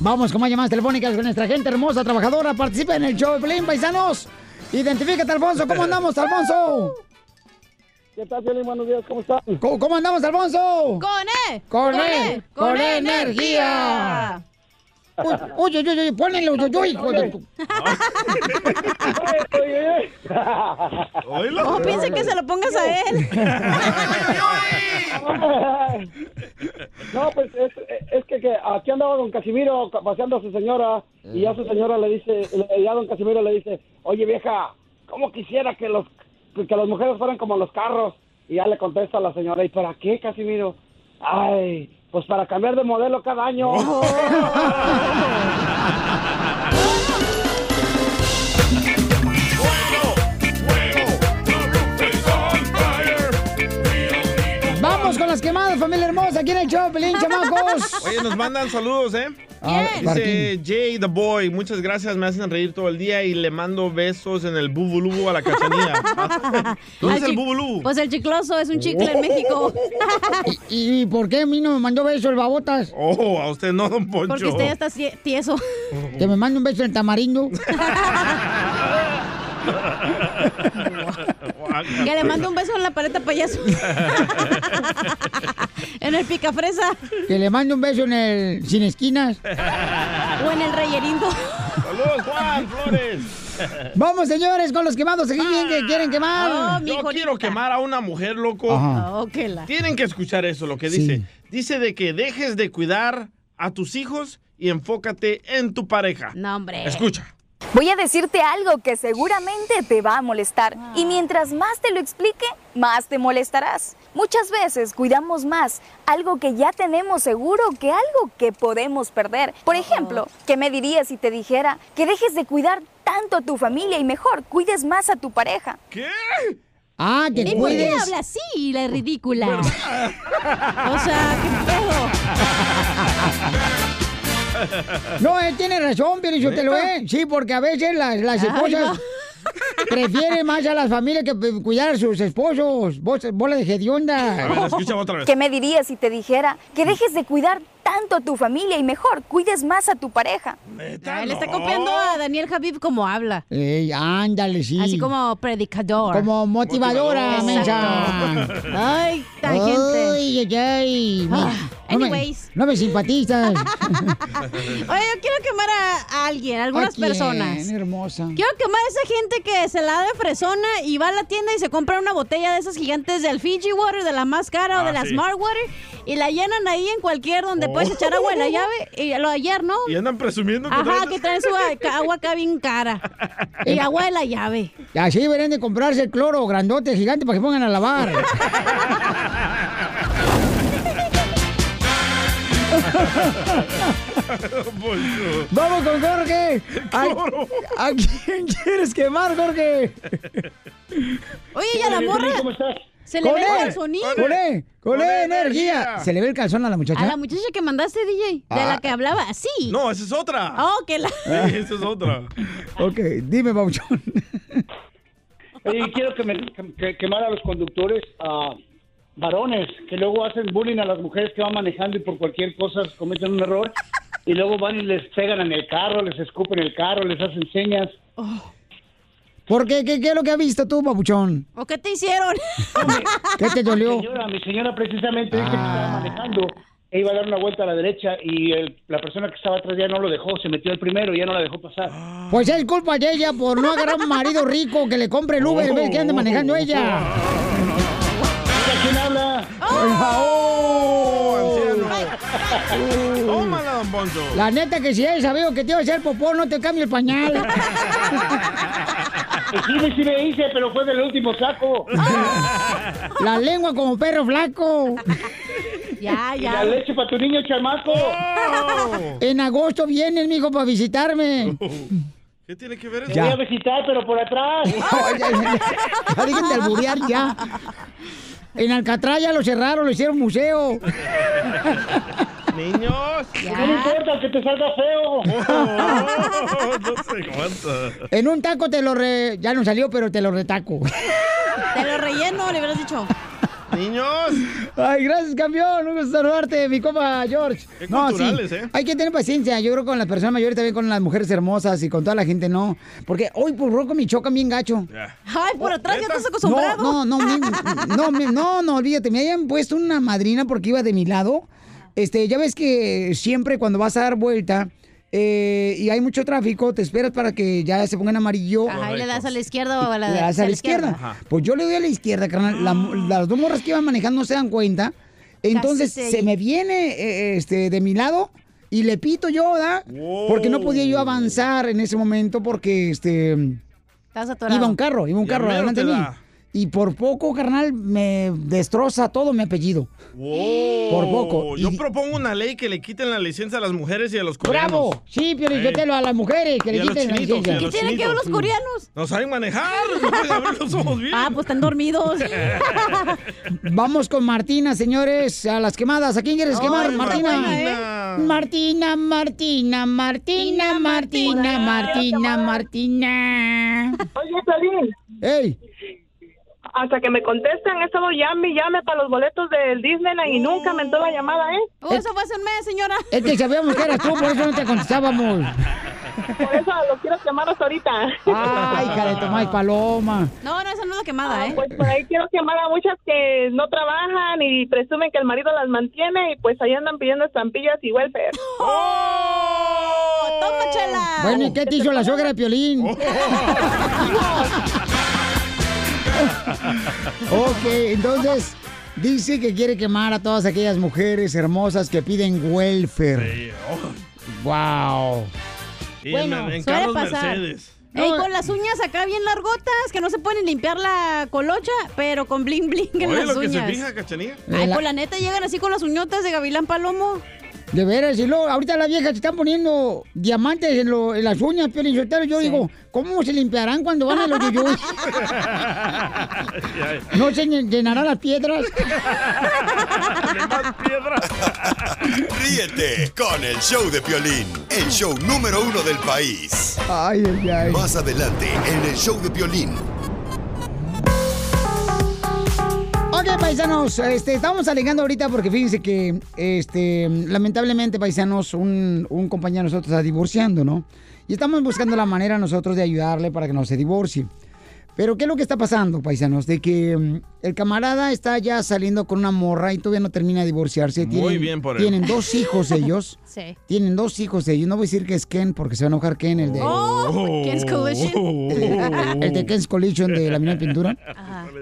Vamos con más llamadas telefónicas con nuestra gente hermosa, trabajadora. Participa en el show de Pelín, paisanos. Identifícate, Alfonso. ¿Cómo andamos, Alfonso? ¿Qué tal, Piolín? Buenos días, ¿cómo están? ¿Cómo, cómo andamos, Alfonso? Con E. Con E. Con E energía. Uy, uy, uy, uy, ponle uy, uy, uy, hijo de tu- Oh, piensa que se lo pongas a él. No, pues es, es que, que aquí andaba don Casimiro ca- paseando a su señora y ya su señora le dice, le- ya don Casimiro le dice, oye vieja, ¿cómo quisiera que los que las mujeres fueran como los carros? Y ya le contesta a la señora, ¿y para qué, Casimiro? Ay, pues para cambiar de modelo cada año. las quemadas, familia hermosa. Aquí en el show, Pelín, chamacos. Oye, nos mandan saludos, ¿eh? Ah, Dice Jay the Boy, muchas gracias, me hacen reír todo el día y le mando besos en el bubulú a la cachanilla. ¿Dónde es el bubulú? Pues el chicloso es un chicle en México. ¿Y, y por qué a mí no me mandó beso el babotas? Oh, a usted no, don Poncho. Porque usted ya está tieso. Que me mande un beso en tamarindo. Que le mando un beso en la paleta payaso. en el picafresa. Que le mande un beso en el sin esquinas. O en el reyerindo. Saludos, Juan Flores. Vamos, señores, con los quemados. Aquí bien que quieren quemar. Yo quiero quemar a una mujer, loco. Oh, que la- Tienen que escuchar eso, lo que dice. Dice de que dejes de cuidar a tus hijos y enfócate en tu pareja. No, hombre. Escucha. Voy a decirte algo que seguramente te va a molestar y mientras más te lo explique, más te molestarás. Muchas veces cuidamos más algo que ya tenemos seguro que algo que podemos perder. Por ejemplo, ¿qué me dirías si te dijera que dejes de cuidar tanto a tu familia y mejor cuides más a tu pareja? ¿Qué? Ah, que ¿Y por qué habla así, la ridícula? o sea, ¿qué pedo? No, él tiene razón, pero yo te lo eh. Sí, porque a veces las, las Ay, esposas prefieren más a las familias que p- cuidar a sus esposos. Vos, bola de hedionda. A ver, escucha otra vez. ¿Qué me dirías si te dijera que dejes de cuidar tanto a tu familia y mejor cuides más a tu pareja? Ah, Él está copiando a Daniel Javib como habla. Ey, ándale, sí. Así como predicador. Como motivadora, mensa. Ay, tangente. Ay, ay, ay. Ah, No me- anyways. No me simpatizas. Oye, yo quiero quemar a, a alguien, a algunas ¿A quién, personas. hermosa? Quiero quemar a esa gente que se la da de fresona y va a la tienda y se compra una botella de esas gigantes del Fiji Water, de la más cara o Ah, de la sí. Smart Water y la llenan ahí en cualquier donde puedes echar agua en la llave. Y lo de ayer, ¿no? Y andan presumiendo que Ajá, traen- que traen su agua acá bien cara. Y agua de la llave. Así deberían de comprarse el cloro grandote, gigante, para que pongan a lavar. Vamos con Jorge. ¿A, a quién quieres quemar, Jorge? Oye, ¿y a la morra? ¿Cómo estás? Se le ve el calzonín. Con E, con Con E, E, energía. energía. ¿Se le ve el calzón a la muchacha? A la muchacha que mandaste, DJ, de Ah. la que hablaba así. No, esa es otra. Oh, que la... Sí, esa es otra. Ok, dime, Bauchón. Quiero que, me, que- que- quemar a los conductores ah, varones que luego hacen bullying a las mujeres que van manejando y por cualquier cosa cometen un error y luego van y les pegan en el carro, les escupen el carro, les hacen señas. ¿Por qué? ¿Qué, qué es lo que has visto tú, babuchón? ¿O qué te hicieron? ¿Qué te dolió? Mi señora, mi señora precisamente dice que Ah. estaba manejando e iba a dar una vuelta a la derecha y el- la persona que estaba atrás ya no lo dejó, se metió el primero y ya no la dejó pasar. Pues es culpa de ella por no agarrar un marido rico que le compre el Uber en vez que ande manejando ella. ¡Oh! Tómala, don Poncho. La neta que si hayas sabido que te iba a hacer popó, no te cambie el pañal. Sí, sí me hice, pero fue del último saco. La lengua como perro flaco. Ya, Y la leche para tu niño chamaco. En agosto vienes, mijo, para visitarme. ¿Qué tiene que ver Te eso? voy a visitar, pero por atrás. ya, ya, ya. Ya ya. En Alcatraz ya lo cerraron, lo hicieron museo. Niños. No me importa que te salga feo. no se aguanta. En un taco te lo re... Ya no salió, pero te lo retaco. Te lo relleno, le hubieras dicho. Niños. Ay, gracias, campeón. Un gusto saludarte, mi compa George. Qué culturales, ¿eh? Hay que tener paciencia. Yo creo que con las personas mayores, también con las mujeres hermosas y con toda la gente, no. Porque hoy por roco me chocan bien gacho. Ay, por atrás ya estás acostumbrado. No, no, no, mi- no, mi- no, no, olvídate. Me hayan puesto una madrina porque iba de mi lado. Este, ya ves que siempre cuando vas a dar vuelta eh, y hay mucho tráfico, te esperas para que ya se ponga en amarillo. Ajá, y le das a la izquierda o a la Le das a la izquierda. Pues yo le doy a la izquierda, carnal. La- las dos morras que iban manejando no se dan cuenta. Entonces se me viene eh, este, de mi lado y le pito yo, ¿verdad? Porque no podía yo avanzar en ese momento porque este Estás atorado. iba un carro, iba un carro adelante de mí. da. Y por poco, carnal, me destroza todo mi apellido. Wow. Por poco. Yo Y- propongo una ley que le quiten la licencia a las mujeres y a los coreanos. ¡Bravo! Sí, Pio Ey. Lizotelo, a las mujeres que Y le quiten la licencia. los tienen que ver los coreanos? No saben manejar, no pueden abrir los ojos bien. Ah, pues están dormidos. Vamos con Martina, señores, a las quemadas. ¿A quién quieres quemar, Martina? Martina, Martina, Martina, Martina, Martina, Martina, Martina. Oye, Piolín, ¡Ey! Hasta que me contestan, he estado llame y llame para los boletos del Disneyland y nunca me entró la llamada, ¿eh? Oh, eso fue hace un mes, señora. Es que sabíamos que eras tú, por eso no te contestábamos. Por eso lo quiero quemar hasta ahorita. Ay, hija de Tomás Paloma. No, no, esa no es la quemada, ¿eh? Pues por ahí quiero quemar a muchas que no trabajan y presumen que el marido las mantiene y pues ahí andan pidiendo estampillas y welfare. ¡Oh! ¡Toma, chela! Bueno, ¿y qué te hizo la suegra de Piolín? ok, entonces dice que quiere quemar a todas aquellas mujeres hermosas que piden welfare. Wow. Y Bueno, en, en suele pasar. Mercedes. Ey, con las uñas acá bien largotas, que no se pueden limpiar la colocha, pero con bling bling en Oye, las lo que se uñas. fija, cachanilla. Ay, pues la neta llegan así con las uñotas de Gavilán Palomo. De veras, y luego ahorita las viejas se están poniendo diamantes en, lo- en las uñas, Piolín Sotelo. Yo digo, ¿cómo se limpiarán cuando van a los yuyuy? ¿No se llen- llenarán las piedras? Ríete con el show de Piolín, el show número uno del país. Ay, ay, ay. Más adelante en el show de Piolín. Ok, paisanos, este, estamos alegando ahorita porque fíjense que, este, lamentablemente, paisanos, un, un compañero de nosotros está divorciando, ¿no? Y estamos buscando la manera nosotros de ayudarle para que no se divorcie. Pero, ¿qué es lo que está pasando, paisanos? De que mm, el camarada está ya saliendo con una morra y todavía no termina de divorciarse. Muy Tienen- bien por él. Tienen dos hijos ellos. Sí. Tienen dos hijos ellos. No voy a decir que es Ken porque se va a enojar Ken, el de... Oh, Ken's Collision. el de Ken's Collision de la mina pintura.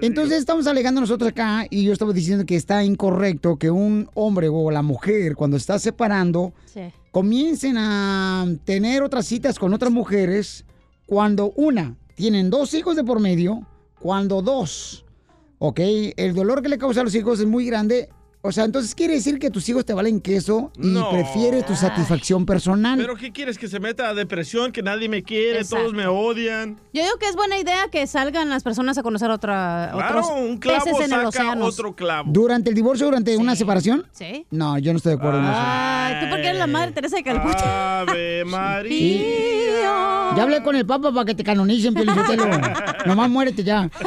Entonces estamos alegando nosotros acá y yo estaba diciendo que está incorrecto que un hombre o la mujer cuando está separando Sí. comiencen a tener otras citas con otras mujeres cuando una, tienen dos hijos de por medio, cuando dos, ¿ok? El dolor que le causa a los hijos es muy grande. O sea, entonces quiere decir que tus hijos te valen queso y No. prefieres tu satisfacción personal. ¿Pero qué quieres? ¿Que se meta a depresión? ¿Que nadie me quiere? Exacto. ¿Todos me odian? Yo digo que es buena idea que salgan las personas a conocer otra, Claro, otros un clavo peces en el saca océano. otro clavo. ¿Durante el divorcio, durante una separación? Sí. No, yo no estoy de acuerdo en eso. Ay, tú porque eres la madre Teresa de Calcuta. Ave María. Ya hablé con el Papa para que te canonicen, Piolichotelo. Nomás muérete ya.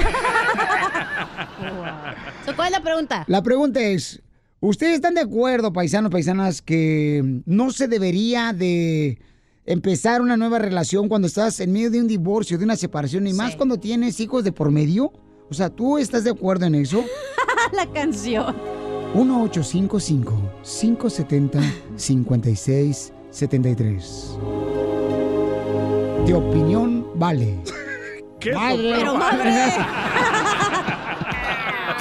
¿Cuál es la pregunta? La pregunta es, ¿ustedes están de acuerdo, paisanos, paisanas, que no se debería de empezar una nueva relación cuando estás en medio de un divorcio, de una separación, y más cuando tienes hijos de por medio? O sea, ¿tú estás de acuerdo en eso? la canción. 1-855-570-5673. De opinión vale. ¿Qué Madre. Pero madre.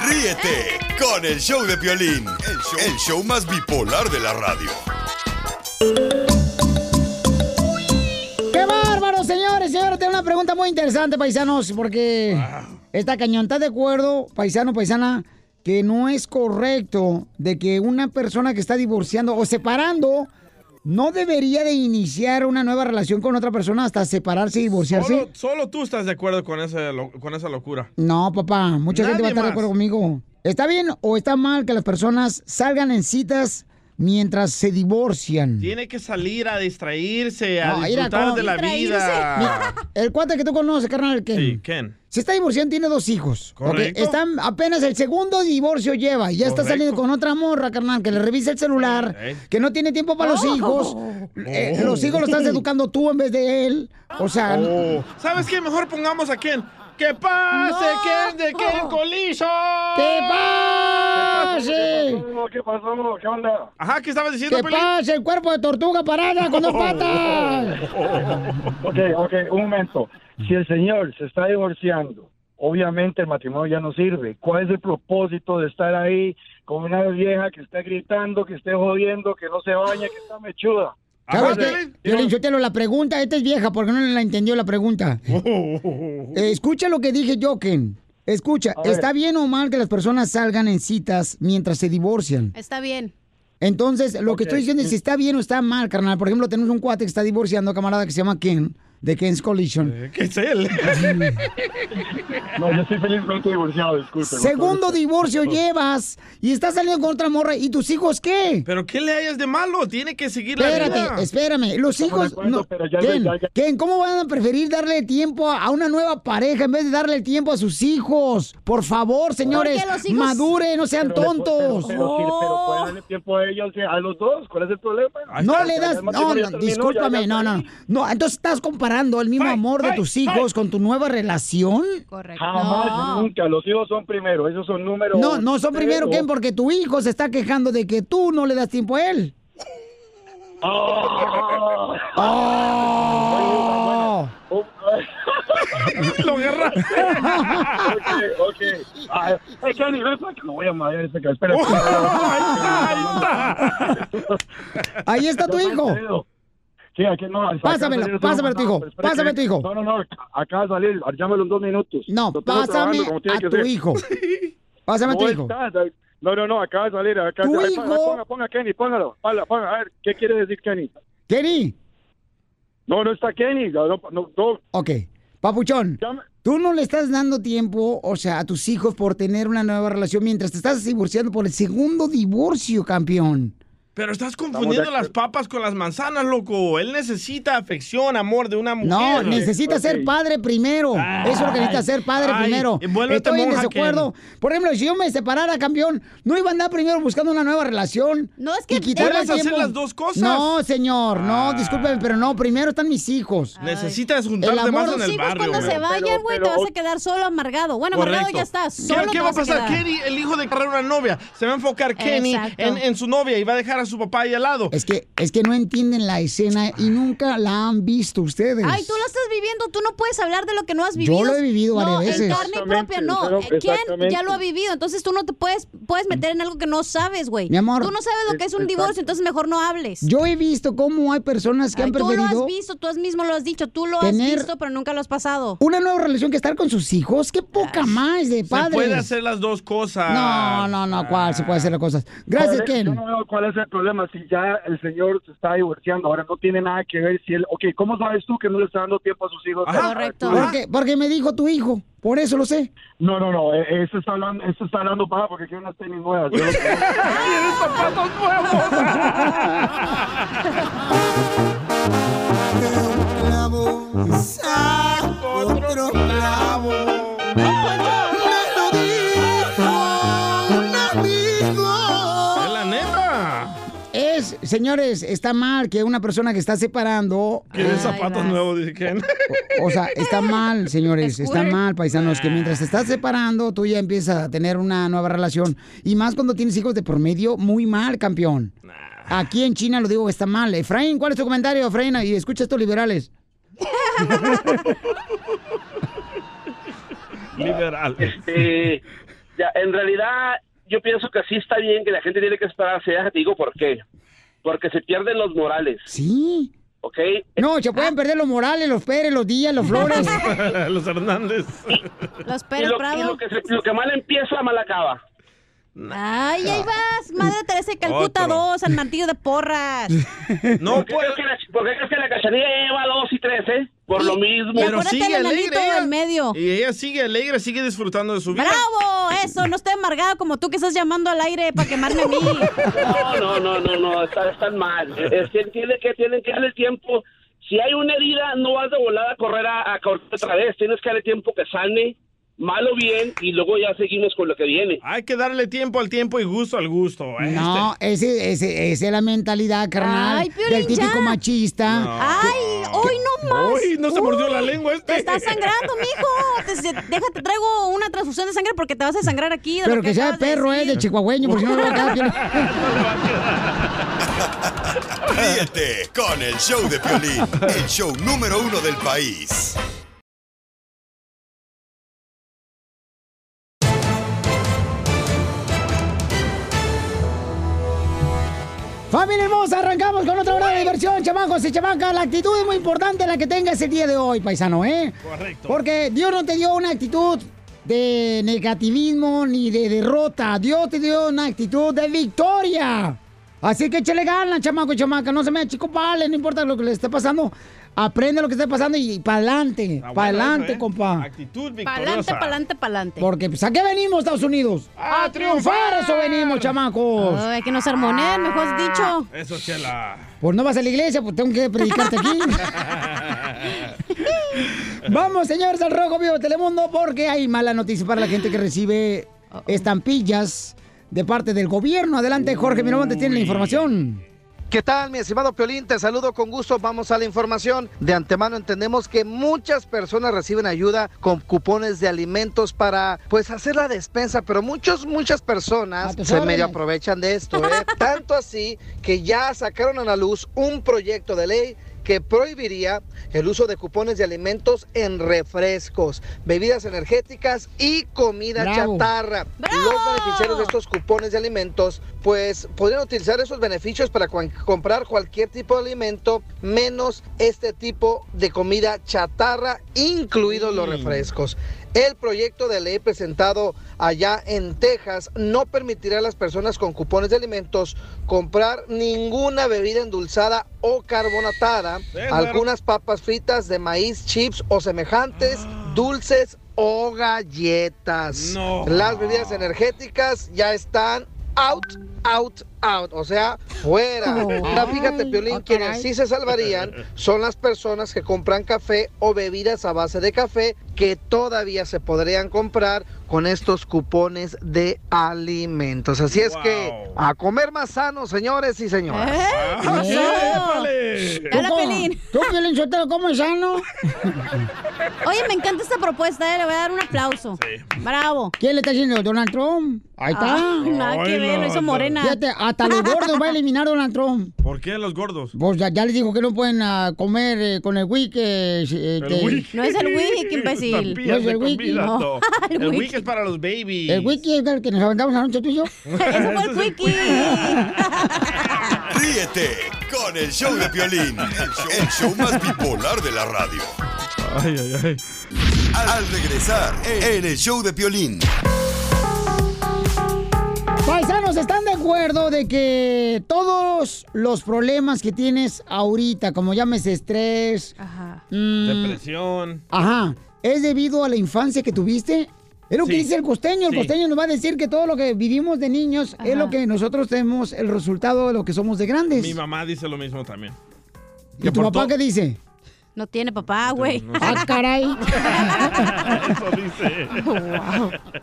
Ríete con el show de Piolín, el show, el show más bipolar de la radio. ¡Qué bárbaro, señores! Señores, tengo una pregunta muy interesante, paisanos, porque esta cañón está de acuerdo, paisano, paisana, que no es correcto de que una persona que está divorciando o separando no debería de iniciar una nueva relación con otra persona hasta separarse y divorciarse. Solo, solo tú estás de acuerdo con, ese, con esa locura. No, papá, mucha gente va a estar de acuerdo conmigo. ¿Está bien o está mal que las personas salgan en citas mientras se divorcian? Tiene que salir a distraerse, a No, mira, disfrutar ¿cómo? de la vida. Mira, el cuate que tú conoces, carnal, el Ken. Sí, Ken. Se está divorciando, tiene dos hijos. Correcto. Están apenas el segundo divorcio lleva. y Ya está saliendo con otra morra, carnal, que le revisa el celular, que no tiene tiempo para los Oh. hijos. Eh, los hijos los estás educando tú en vez de él. O sea, Oh. ¿Sabes qué? Mejor pongamos a Ken. ¡Que pase, Ken de Ken Collision! ¡Que pase! ¿Qué pasó? ¿Qué onda? Ajá, ¿qué estabas diciendo, ¡Que Pelín? pase el cuerpo de tortuga parada con dos patas! Ok, ok, un momento. Si el señor se está divorciando, obviamente el matrimonio ya no sirve. ¿Cuál es el propósito de estar ahí con una vieja que está gritando, que esté jodiendo, que no se baña, que está mechuda? ¿Sabes qué? Piolín Sotelo, la pregunta, esta es vieja porque no la entendió la pregunta. Eh, escucha lo que dije yo, Ken. Escucha. ¿está bien o mal que las personas salgan en citas mientras se divorcian? Está bien. Entonces, lo que estoy diciendo es si está bien o está mal, carnal. Por ejemplo, tenemos un cuate que está divorciando, camarada, que se llama Ken, de Ken's Collision. ¿Qué es él? No, yo estoy felizmente divorciado, disculpe. Segundo divorcio llevas y estás saliendo con otra morra. ¿Y tus hijos qué? ¿Pero qué le hayas de malo? Tiene que seguir la Espérate, vida. espérame. Los hijos. acuerdo, no, pero ya- Ken, ya- ya- Ken, ¿cómo van a preferir darle tiempo a a una nueva pareja en vez de darle tiempo a sus hijos? Por favor, señores, los hijos- maduren, no sean Pero tontos. Pero, pero, sí, pero pueden darle tiempo a ellos, a los dos. ¿Cuál es el problema? No le das, no, no, discúlpame, ya- ya no, no, no, entonces estás comparando el mismo amor de tus hijos con tu nueva relación. Correcto. Jamás, nunca. Los hijos son primero. Esos son números. No, no son primero, que Ken, porque tu hijo se está quejando de que tú no le das tiempo a él. Oh. Oh. Lo agarraste. ok, ok. Ah, hey, Kenny, ven para que lo voy a madrear este que espera. Ahí está tu hijo. Sí, aquí no. Pásamelo, pásamelo, tu hijo, espera pásame tu hijo. No, no, no, acaba de salir, llámalo en dos minutos. No, pásame a tu hijo. Pásame a tu hijo. no, no, no, acaba de salir. Acaba ¿Tu hijo? Ponga, ponga, Kenny, póngalo. Ponga, ponga, a ver, ¿qué quiere decir Kenny? Kenny. No, no está Kenny. No, no. Ok, papuchón. Tú no le estás dando tiempo, o sea, a tus hijos por tener una nueva relación mientras te estás divorciando por el segundo divorcio, campeón. Pero estás confundiendo las papas con las manzanas, loco. Él necesita afección, amor de una mujer. No, necesita ser padre primero. Eso es lo que necesita ser padre Ay, primero. y Estoy en desacuerdo. Por ejemplo, si yo me separara, campeón, no iba a andar primero buscando una nueva relación. No, es que Puedes hacer las dos cosas. No, señor, no, Ah. discúlpeme, pero no, primero están mis hijos. Necesitas El juntarte amor- más en el hijos barrio. cuando se vayan, güey, te vas a quedar solo amargado. Bueno, amargado Correcto. ya estás. ¿Qué- Solo ¿Qué, te va a vas pasar? Kenny, el hijo de agarrar una novia, se va a enfocar Kenny en, en su novia y va a dejar a su papá ahí al lado. Es que, es que no entienden la escena y nunca la han visto ustedes. Ay, tú lo estás viviendo, tú no puedes hablar de lo que no has vivido. Yo lo he vivido varias no, veces. en carne propia, no. Eh, ¿Quién ya lo ha vivido? Entonces tú no te puedes, puedes meter en algo que no sabes, güey. Mi amor. Tú no sabes lo que es un Exacto. divorcio, entonces mejor no hables. Yo he visto cómo hay personas que Ay, han tú lo preferido has visto, tú mismo lo has dicho, tú lo has visto, pero nunca lo has pasado. una nueva relación que estar con sus hijos. Qué poca más de Se padres. puede hacer las dos cosas. No, no, no, ¿cuál? Se puede hacer las cosas. Gracias, ¿Cuál es- Yo Ken. no veo cuál es el problema. Si ya el señor se está divorciando, ahora no tiene nada que ver si él. Ok, ¿cómo sabes tú que no le está dando tiempo a sus hijos? Correcto. Porque, porque me dijo tu hijo. Por eso lo sé. No, no, no. eh, Eso está hablando, eso está hablando para porque quiere unas tenis nuevas. Yo lo que- zapatos clavo, saco otro clavo. Señores, está mal que una persona que está separando. Quiere zapatos nuevos, dice Ken. O sea, está mal, señores, está mal, paisanos, que mientras te estás separando, tú ya empiezas a tener una nueva relación. Y más cuando tienes hijos de por medio, muy mal, campeón. Aquí en China lo digo que está mal. Efraín, ¿cuál es tu comentario, Efraín? Y escucha estos liberales. Liberal. Este, ya, en realidad, yo pienso que sí está bien que la gente tiene que esperarse. Ya te digo por qué. Porque se pierden los morales. Sí. ¿Ok? No, se pueden perder los Morales, los Pérez, los Díaz, los Flores. Los Hernández. Los Y Pérez y Prado. lo que, se- lo que mal empieza, mal acaba. Ay, ahí vas. Madre Teresa de Calcuta Otro. 2, San Martillo de Porras. No, ¿Por qué, crees que la, por qué crees que la cachanilla lleva dos y tres, eh? Por lo mismo. Pero sigue alegre ella. del medio. Y ella sigue alegre, sigue disfrutando de su vida. ¡Bravo! Eso, no estoy amargado como tú que estás llamando al aire para quemarme a mí. No, no, no, no, no, están, están mal. Es que tiene que, tienen que darle tiempo. Si hay una herida, no vas de volada a correr a, a correr otra vez. Tienes que darle tiempo que sane, malo bien, y luego ya seguimos con lo que viene. Hay que darle tiempo al tiempo y gusto al gusto. ¿eh? No, ese, ese, esa es la mentalidad, carnal, Ay, Piolín, del típico ya. machista. ¡Ay! ¡Hoy no más! Uy, no se mordió la lengua este. Te estás sangrando, mijo. Te, se- déjate, traigo una transfusión de sangre porque te vas a sangrar aquí. de Pero lo que sea de acabas de perro, eh, de chihuahueño, porque si no le va a quedar bien. Ríete con el show de Piolín, el show número uno del país. Familia hermosa, arrancamos con otra hora de diversión, chamacos y chamacas. La actitud es muy importante la que tengas el día de hoy, paisano, ¿eh? Correcto. Porque Dios no te dio una actitud de negativismo ni de derrota. Dios te dio una actitud de victoria. Así que échale ganas, chamaco y chamaca. No se me chico vale, no importa lo que le esté pasando. Aprende lo que esté pasando y para adelante. Ah, para adelante, ¿eh? compa. Actitud victoriosa. pa'lante, pa'lante. Porque, pues, ¿a qué venimos, Estados Unidos? ¡A triunfar! Eso venimos, chamacos. Ay, que nos armoneen, mejor has dicho. Eso, chela. Pues no vas a la iglesia, pues tengo que predicarte aquí. Vamos, señores, al Rojo Vivo de Telemundo, porque hay mala noticia para la gente que recibe estampillas de parte del gobierno. Adelante, Jorge Miramontes tiene la información. ¿Qué tal, mi estimado Piolín? Te saludo con gusto. Vamos a la información. De antemano entendemos que muchas personas reciben ayuda con cupones de alimentos para, pues, hacer la despensa, pero muchos, muchas personas se medio aprovechan de esto, ¿eh? Tanto así que ya sacaron a la luz un proyecto de ley que prohibiría el uso de cupones de alimentos en refrescos, bebidas energéticas y comida Bravo. chatarra. Los beneficiarios de estos cupones de alimentos, pues podrían utilizar esos beneficios para comprar cualquier tipo de alimento, menos este tipo de comida chatarra, incluidos los refrescos. El proyecto de ley presentado allá en Texas no permitirá a las personas con cupones de alimentos comprar ninguna bebida endulzada o carbonatada, algunas papas fritas de maíz, chips o semejantes, dulces o galletas. No. Las bebidas energéticas ya están out, out, out, o sea, fuera. Oh. Ahora fíjate, Ay, Piolín, ah, quienes caray. sí se salvarían son las personas que compran café o bebidas a base de café que todavía se podrían comprar con estos cupones de alimentos. Así es que a comer más sano, señores y señoras. Ah, ¡Eh! ¿Tú, Habla, cómo- Pelín. ¿Tú, Piolín, Sotelo, cómo es sano? Oye, me encanta esta propuesta, eh, le voy a dar un aplauso. Bravo. ¿Quién le está haciendo? ¿Donald Trump? Ahí está. Ah, nada que ver, lo hizo Morena. Fíjate, hasta los gordos va a eliminar Donald Trump. ¿Por qué los gordos? Pues ya, ya les dijo que no pueden ah, comer eh, con el wiki. eh, este- wiki. No es el wiki, imbécil. No es el wiki. No. no. El El wiki. wiki es para los babies. El wiki es el que nos aventamos anoche tú y yo. Ese fue el wiki. Ríete con el show de Piolín, el show, el show más bipolar de la radio. Ay, ay, ay. Al regresar en el show de Piolín. Paisanos, ¿están de acuerdo de que todos los problemas que tienes ahorita, como llámese estrés, mm, Depresión. ajá, es debido a la infancia que tuviste? Es lo que dice el costeño. El Sí. costeño nos va a decir que todo lo que vivimos de niños es lo que nosotros tenemos el resultado de lo que somos de grandes. Mi mamá dice lo mismo también. ¿Y tu papá qué dice? No tiene papá, güey. Ah, caray. Eso dice.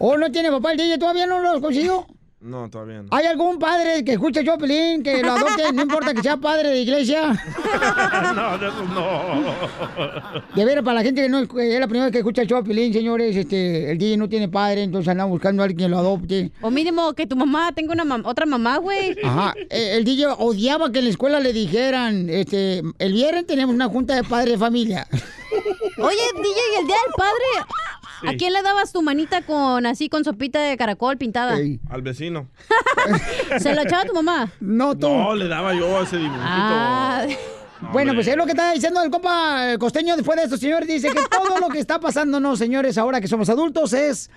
¿O no tiene papá el DJ? ¿Todavía no lo has conseguido? No, todavía no. ¿Hay algún padre que escuche a Chopelín que lo adopte? No importa que sea padre de iglesia. no, de eso no. De veras, para la gente que no es es la primera vez que escucha el Chopelín, señores, este, el DJ no tiene padre, entonces anda buscando a alguien que lo adopte. O mínimo que tu mamá tenga una mam- otra mamá, güey. Ajá, eh, el DJ odiaba que en la escuela le dijeran, este, el viernes tenemos una junta de padres de familia. Oye, DJ, el día del padre. ¿A quién le dabas tu manita con así con sopita de caracol pintada? Al vecino. ¿Se lo echaba tu mamá? No, tú. No, le daba yo ese dibujito. Ah. Bueno, pues es lo que está diciendo el compa eh, costeño después de esto, señores. Dice que todo lo que está pasándonos, señores, ahora que somos adultos, es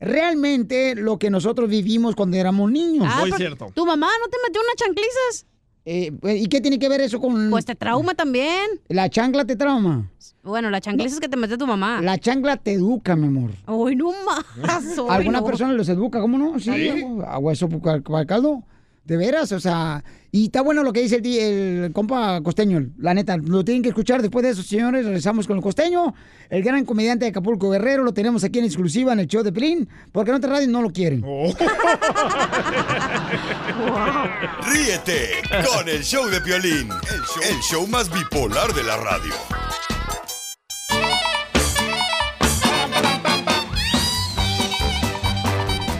realmente lo que nosotros vivimos cuando éramos niños. Ah, pero ¿Tu mamá no te metió unas chanclizas? Eh, ¿Y qué tiene que ver eso con...? Pues te trauma también. La chancla te trauma. Bueno, la chancliza es que te metió tu mamá. La chancla te educa, mi amor. Uy, no más. uy, ¿Alguna no. persona los educa? ¿Cómo no? Sí, Sí. agua- eso para el caldo. De veras, o sea, y está bueno lo que dice el, el compa costeño, la neta, lo tienen que escuchar después de eso, señores, regresamos con el costeño, el gran comediante de Acapulco Guerrero, lo tenemos aquí en exclusiva en el show de Pelín, porque en otra radio no lo quieren. Ríete con el show de Piolín, el show, el show más bipolar de la radio.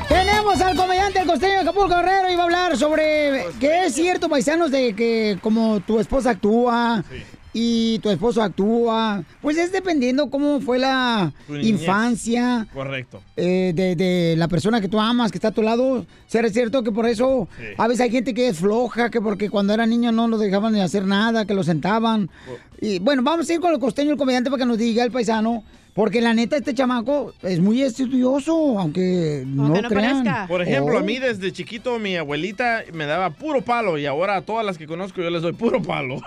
Tenemos al comediante el costeño de Acapulco Guerrero y va a hablar sobre que es cierto, paisanos, de que como tu esposa actúa y tu esposo actúa, pues es dependiendo cómo fue la infancia. Correcto. eh, de, de la persona que tú amas, que está a tu lado, será cierto que por eso Sí. a veces hay gente que es floja, que porque cuando era niño no lo dejaban ni hacer nada, que lo sentaban. Y bueno, vamos a ir con el costeño, el comediante, para que nos diga el paisano, porque la neta este chamaco es muy estudioso, aunque no, crean. Por ejemplo, Oh. a mí desde chiquito mi abuelita me daba puro palo y ahora a todas las que conozco yo les doy puro palo.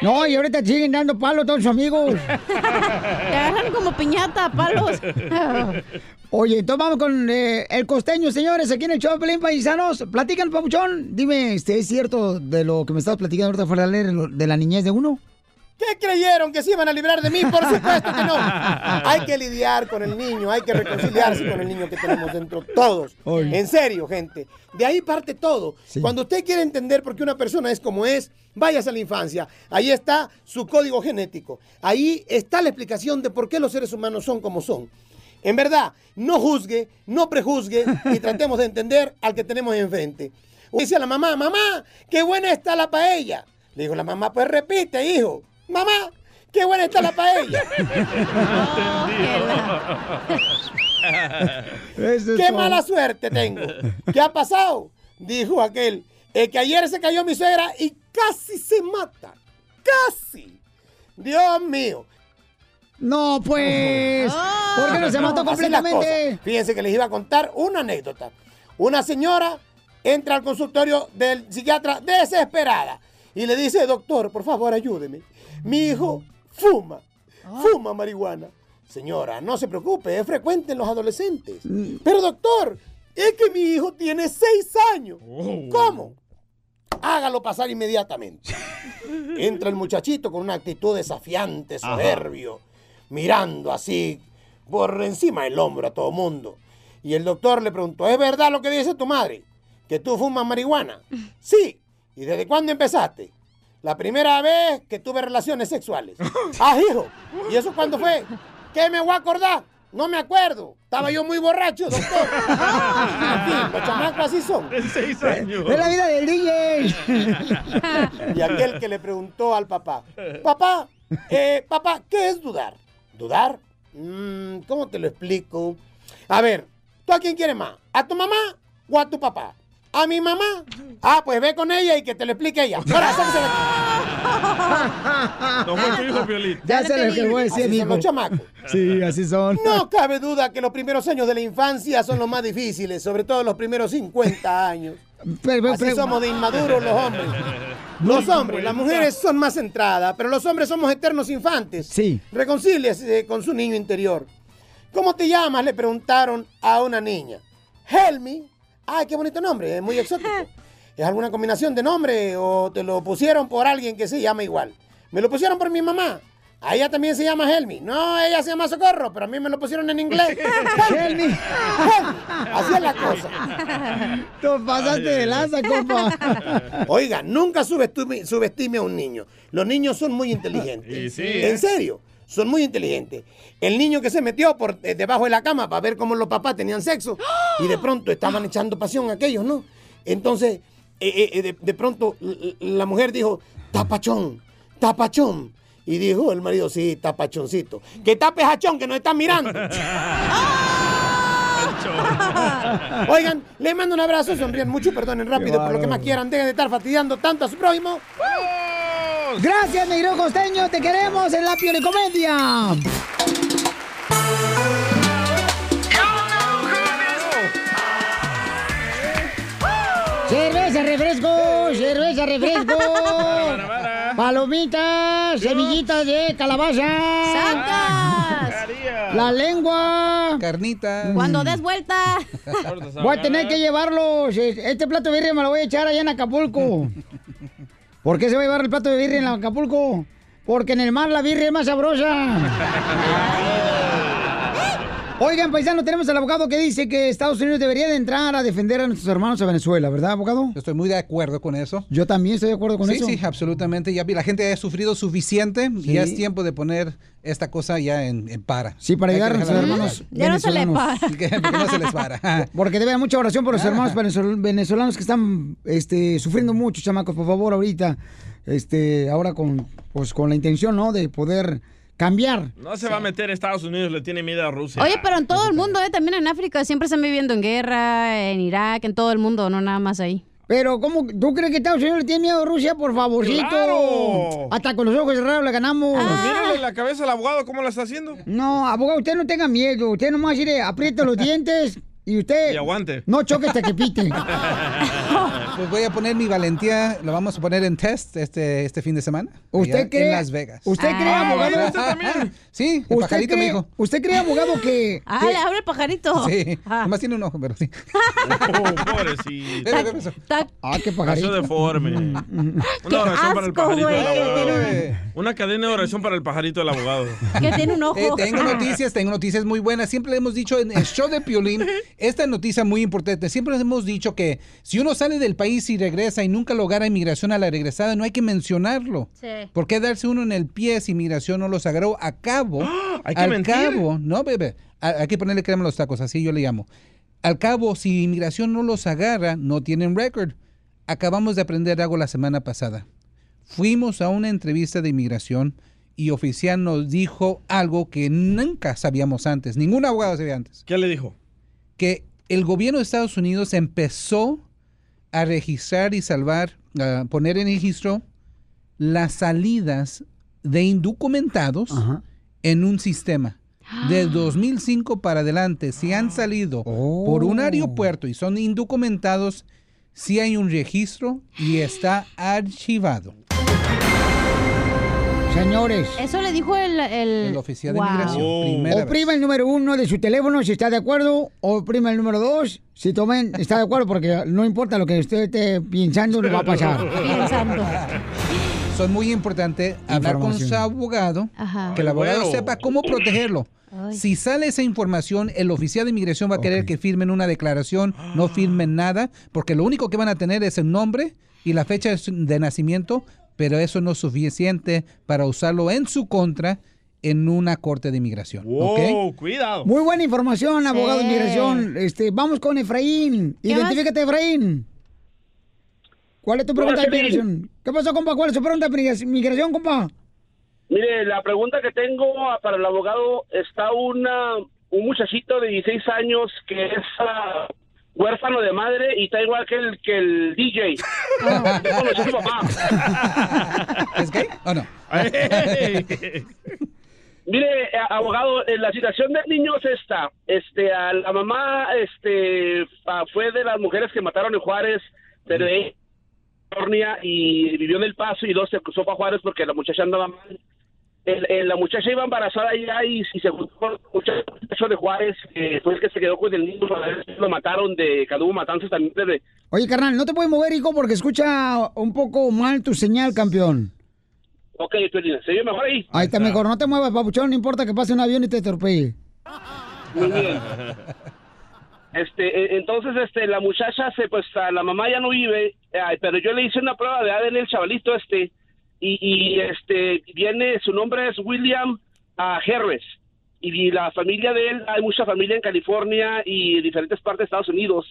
No, y ahorita siguen dando palo a todos sus amigos. Te agarran como piñata, palos. Oye, entonces vamos con eh, el costeño, señores, aquí en el show de Pelín Paisanos. Platican, papuchón. Dime, ¿este ¿es cierto de lo que me estabas platicando ahorita fuera de la niñez de uno? ¿Qué creyeron que se iban a librar de mí? Por supuesto que no. Hay que lidiar con el niño, hay que reconciliarse con el niño que tenemos dentro todos. En serio, gente. De ahí parte todo. Cuando usted quiere entender por qué una persona es como es, váyase a la infancia. Ahí está su código genético. Ahí está la explicación de por qué los seres humanos son como son. En verdad, no juzgue, no prejuzgue y tratemos de entender al que tenemos enfrente. Dice a la mamá, mamá, qué buena está la paella. Le dijo la mamá, pues repite, hijo. Mamá, qué buena está la paella. ¡Qué mala suerte tengo! ¿Qué ha pasado? Dijo aquel. Es que ayer se cayó mi suegra y casi se mata. ¡Casi! Dios mío. No, pues. ¿Por qué no se mató completamente? Fíjense que les iba a contar una anécdota. Una señora entra al consultorio del psiquiatra desesperada y le dice, doctor, por favor, ayúdeme. Mi hijo fuma, fuma marihuana. Señora, no se preocupe, es frecuente en los adolescentes. Pero doctor, es que mi hijo tiene seis años. ¿Cómo? Hágalo pasar inmediatamente. Entra el muchachito con una actitud desafiante, Ajá. soberbio, mirando así por encima del hombro a todo mundo. Y el doctor le preguntó, ¿es verdad lo que dice tu madre? ¿Que tú fumas marihuana? Sí. ¿Y desde cuándo empezaste? La primera vez que tuve relaciones sexuales. Ah, hijo. ¿Y eso cuándo fue? ¿Qué me voy a acordar? No me acuerdo. Estaba yo muy borracho, doctor. Los chamacos así son. De seis años. Es la vida del DJ. Y aquel que le preguntó al papá, papá, eh, papá, ¿qué es dudar? ¿Dudar? Mm, ¿Cómo te lo explico? A ver, ¿tú a quién quieres más? ¿A tu mamá o a tu papá? ¿A mi mamá? Ah, pues ve con ella y que te lo explique ella. Ahora, sáquese de aquí. No fue tu hijo, Piolín. Ya sé lo que voy a decir, Así son mijo. los chamacos. Sí, así son. No cabe duda que los primeros años de la infancia son los más difíciles, sobre todo los primeros 50 años. Pero- Así pero- somos de inmaduros los hombres. Los hombres, las mujeres son más centradas, pero los hombres somos eternos infantes. Sí. Reconcíliese con su niño interior. ¿Cómo te llamas? Le preguntaron a una niña. Helmi. Ay, qué bonito nombre, es muy exótico. ¿Es alguna combinación de nombre o te lo pusieron por alguien que se llama igual? Me lo pusieron por mi mamá. A ella también se llama Helmi. No, ella se llama Socorro, pero a mí me lo pusieron en inglés. Helmi. Helmi. Así es la cosa. Tú pasaste de lanza, compa. Oiga, nunca subestime, subestime a un niño. Los niños son muy inteligentes. Y sí, ¿eh? En serio, son muy inteligentes. El niño que se metió por eh, debajo de la cama para ver cómo los papás tenían sexo y de pronto estaban echando pasión aquellos, ¿no? Entonces, eh, eh, de, de pronto la mujer dijo, tapachón, tapachón. Y dijo el marido, sí, tapachoncito. Que tape jachón, que nos están mirando. Oigan, les mando un abrazo, sonríen mucho, perdonen rápido por lo que más quieran. Dejen de estar fastidiando tanto a su prójimo. Gracias, negro costeño, te queremos en la Comedia. Cerveza, refresco, cerveza, refresco. Palomitas, semillitas de calabaza. ¡Santas! La lengua. Carnita. Cuando des vuelta. Voy a tener que llevarlos. Este plato de birria me lo voy a echar allá en Acapulco. ¿Por qué se va a llevar el plato de birria en Acapulco? Porque en el mar la birria es más sabrosa. Oigan, paisano, tenemos al abogado que dice que Estados Unidos debería de entrar a defender a nuestros hermanos a Venezuela, ¿verdad, abogado? Yo estoy muy de acuerdo con eso. Yo también estoy de acuerdo con sí, eso. Sí, absolutamente. Ya vi, la gente ha sufrido suficiente y ya es tiempo de poner esta cosa ya en, en para. Sí, para Hay llegar a nuestros hermanos en paz. venezolanos. Que- que no se les para. Porque debe haber mucha oración por los hermanos venezol- venezolanos que están este, sufriendo mucho, chamacos, por favor, ahorita. Este, ahora con, pues, con la intención, ¿no? De poder cambiar. No se va a meter Estados Unidos, le tiene miedo a Rusia. Oye, pero en todo el mundo, ¿eh? también en África, siempre están viviendo en guerra, en Irak, en todo el mundo, no nada más ahí. Pero, ¿cómo? ¿Tú crees que Estados Unidos le tiene miedo a Rusia? Por favorcito. ¡Claro! Hasta con los ojos cerrados le ganamos. Mírale la cabeza al abogado, ¿cómo la está haciendo? No, abogado, usted no tenga miedo. Usted nomás mire, aprieta los dientes y usted Y aguante. no choque hasta que pite. Pues voy a poner mi valentía, lo vamos a poner en test este, este fin de semana. ¿Usted cree- En Las Vegas. ¿Usted cree, abogado? ¿usted también? Sí, el ¿Usted pajarito cree, me dijo. ¿Usted cree, abogado, que... Ah, que- le abre el pajarito. Sí, nomás tiene un ojo, pero sí. pobrecito. Pero, ¿qué pasó? Ah, qué Nació deforme. Una oración para el pajarito del abogado. Una cadena de oración para el pajarito del abogado. Que tiene un ojo. Eh, tengo noticias, tengo noticias muy buenas. Siempre le hemos dicho en el show de Piolín, esta noticia muy importante. Siempre les hemos dicho que si uno sale del país y regresa y nunca logra inmigración a la regresada, no hay que mencionarlo. Sí. ¿Por qué darse uno en el pie si inmigración no los agarró a cabo? Hay que al mentir. cabo, no, bebé. Hay que ponerle crema a los tacos, así yo le llamo. Al cabo, si inmigración no los agarra, no tienen récord. Acabamos de aprender algo la semana pasada. Fuimos a una entrevista de inmigración y oficial nos dijo algo que nunca sabíamos antes, ningún abogado sabía antes. ¿Qué le dijo? Que el gobierno de Estados Unidos empezó a registrar y salvar, a poner en registro las salidas de indocumentados en un sistema. De 2005 para adelante, si han salido por un aeropuerto y son indocumentados, si hay un registro y está archivado. Señores. Eso le dijo el... El, El oficial de Wow. inmigración, primera vez. Oprima el número uno de su teléfono si está de acuerdo. Oprima el número dos si tomen, está de acuerdo, porque no importa lo que usted esté pensando, lo va a pasar. Pensando. Son muy importante hablar con su abogado, Ajá. que el abogado Bueno. sepa cómo protegerlo. Ay. Si sale esa información, el oficial de inmigración va a querer que firmen una declaración, no firmen nada, porque lo único que van a tener es el nombre y la fecha de nacimiento, pero eso no es suficiente para usarlo en su contra en una corte de inmigración. Wow, cuidado. Muy buena información, abogado de inmigración. Este, vamos con Efraín. Identifícate, Efraín. ¿Cuál es tu pregunta de inmigración? ¿Qué pasó, compa? ¿Cuál es tu pregunta de inmigra- inmigración, compa? Mire, la pregunta que tengo para el abogado está una un muchachito de 16 años que es ah, huérfano de madre y está igual que el que el DJ. Yo conocí a su papá. ¿Es gay o no? Mire, eh, abogado, eh, la situación del niño es esta. Este, a la mamá, este, fue de las mujeres que mataron en Juárez, pero ella y vivió en El Paso y dos se cruzó para Juárez porque la muchacha andaba mal. El- el- la muchacha iba embarazada allá y, y se juntó con el muchacho de Juárez, que fue el que se quedó con el niño, lo mataron de Cadubo Matanzas también de, Oye, carnal, no te puedes mover, hijo, porque escucha un poco mal tu señal, campeón. Ok, Piolín, ¿se oye mejor ahí? Ahí está mejor. No te muevas, papuchón. No importa que pase un avión y te atropelle. Muy bien. Este, e- entonces, este, la muchacha se, pues, a la mamá ya no vive, ay, pero yo le hice una prueba de ADN al chavalito este, y, y, este, viene, su nombre es William Harris, y la familia de él, hay mucha familia en California y en diferentes partes de Estados Unidos.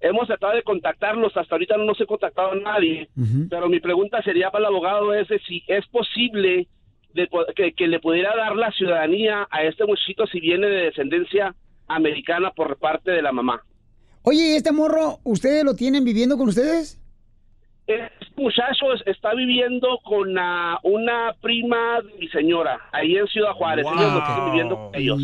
Hemos tratado de contactarlos, hasta ahorita no nos he contactado a nadie, pero mi pregunta sería para el abogado es de si es posible de que, que le pudiera dar la ciudadanía a este muchachito si viene de descendencia americana por parte de la mamá. Oye, ¿y este morro, ustedes lo tienen viviendo con ustedes? Este muchacho es- está viviendo con una prima de mi señora, ahí en Ciudad Juárez. Ellos lo tienen viviendo con ellos.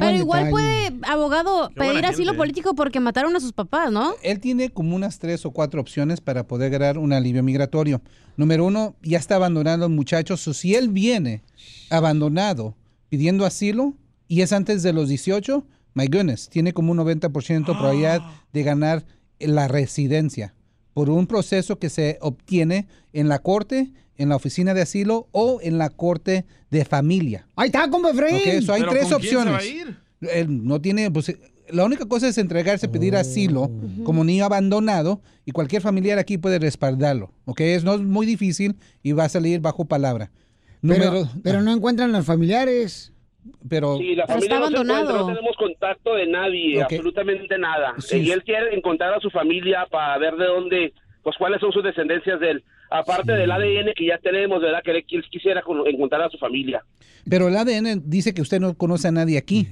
Pero igual puede, abogado, Qué pedir asilo gente. político porque mataron a sus papás, ¿no? Él tiene como unas tres o cuatro opciones para poder ganar un alivio migratorio. Número uno, ya está abandonado el muchacho. So, si él viene abandonado pidiendo asilo y es antes de los 18, my goodness, tiene como un 90% probabilidad de ganar la residencia por un proceso que se obtiene en la corte, en la oficina de asilo o en la corte de familia. Ahí está, compa Efraín. Ok, so hay ¿Pero tres con quién se va opciones. a ir? Él no tiene, pues, la única cosa es entregarse, pedir asilo como niño abandonado y cualquier familiar aquí puede respaldarlo. ¿Ok? Es, no es muy difícil y va a salir bajo palabra. Pero, pero no encuentran los familiares. Pero Sí, la familia no se encuentra, no tenemos contacto de nadie, absolutamente nada. Sí. Y él quiere encontrar a su familia para ver de dónde, pues cuáles son sus descendencias de él. Aparte del ADN que ya tenemos, ¿verdad? Que él quisiera con- encontrar a su familia. pero el ADN dice que usted no conoce a nadie aquí.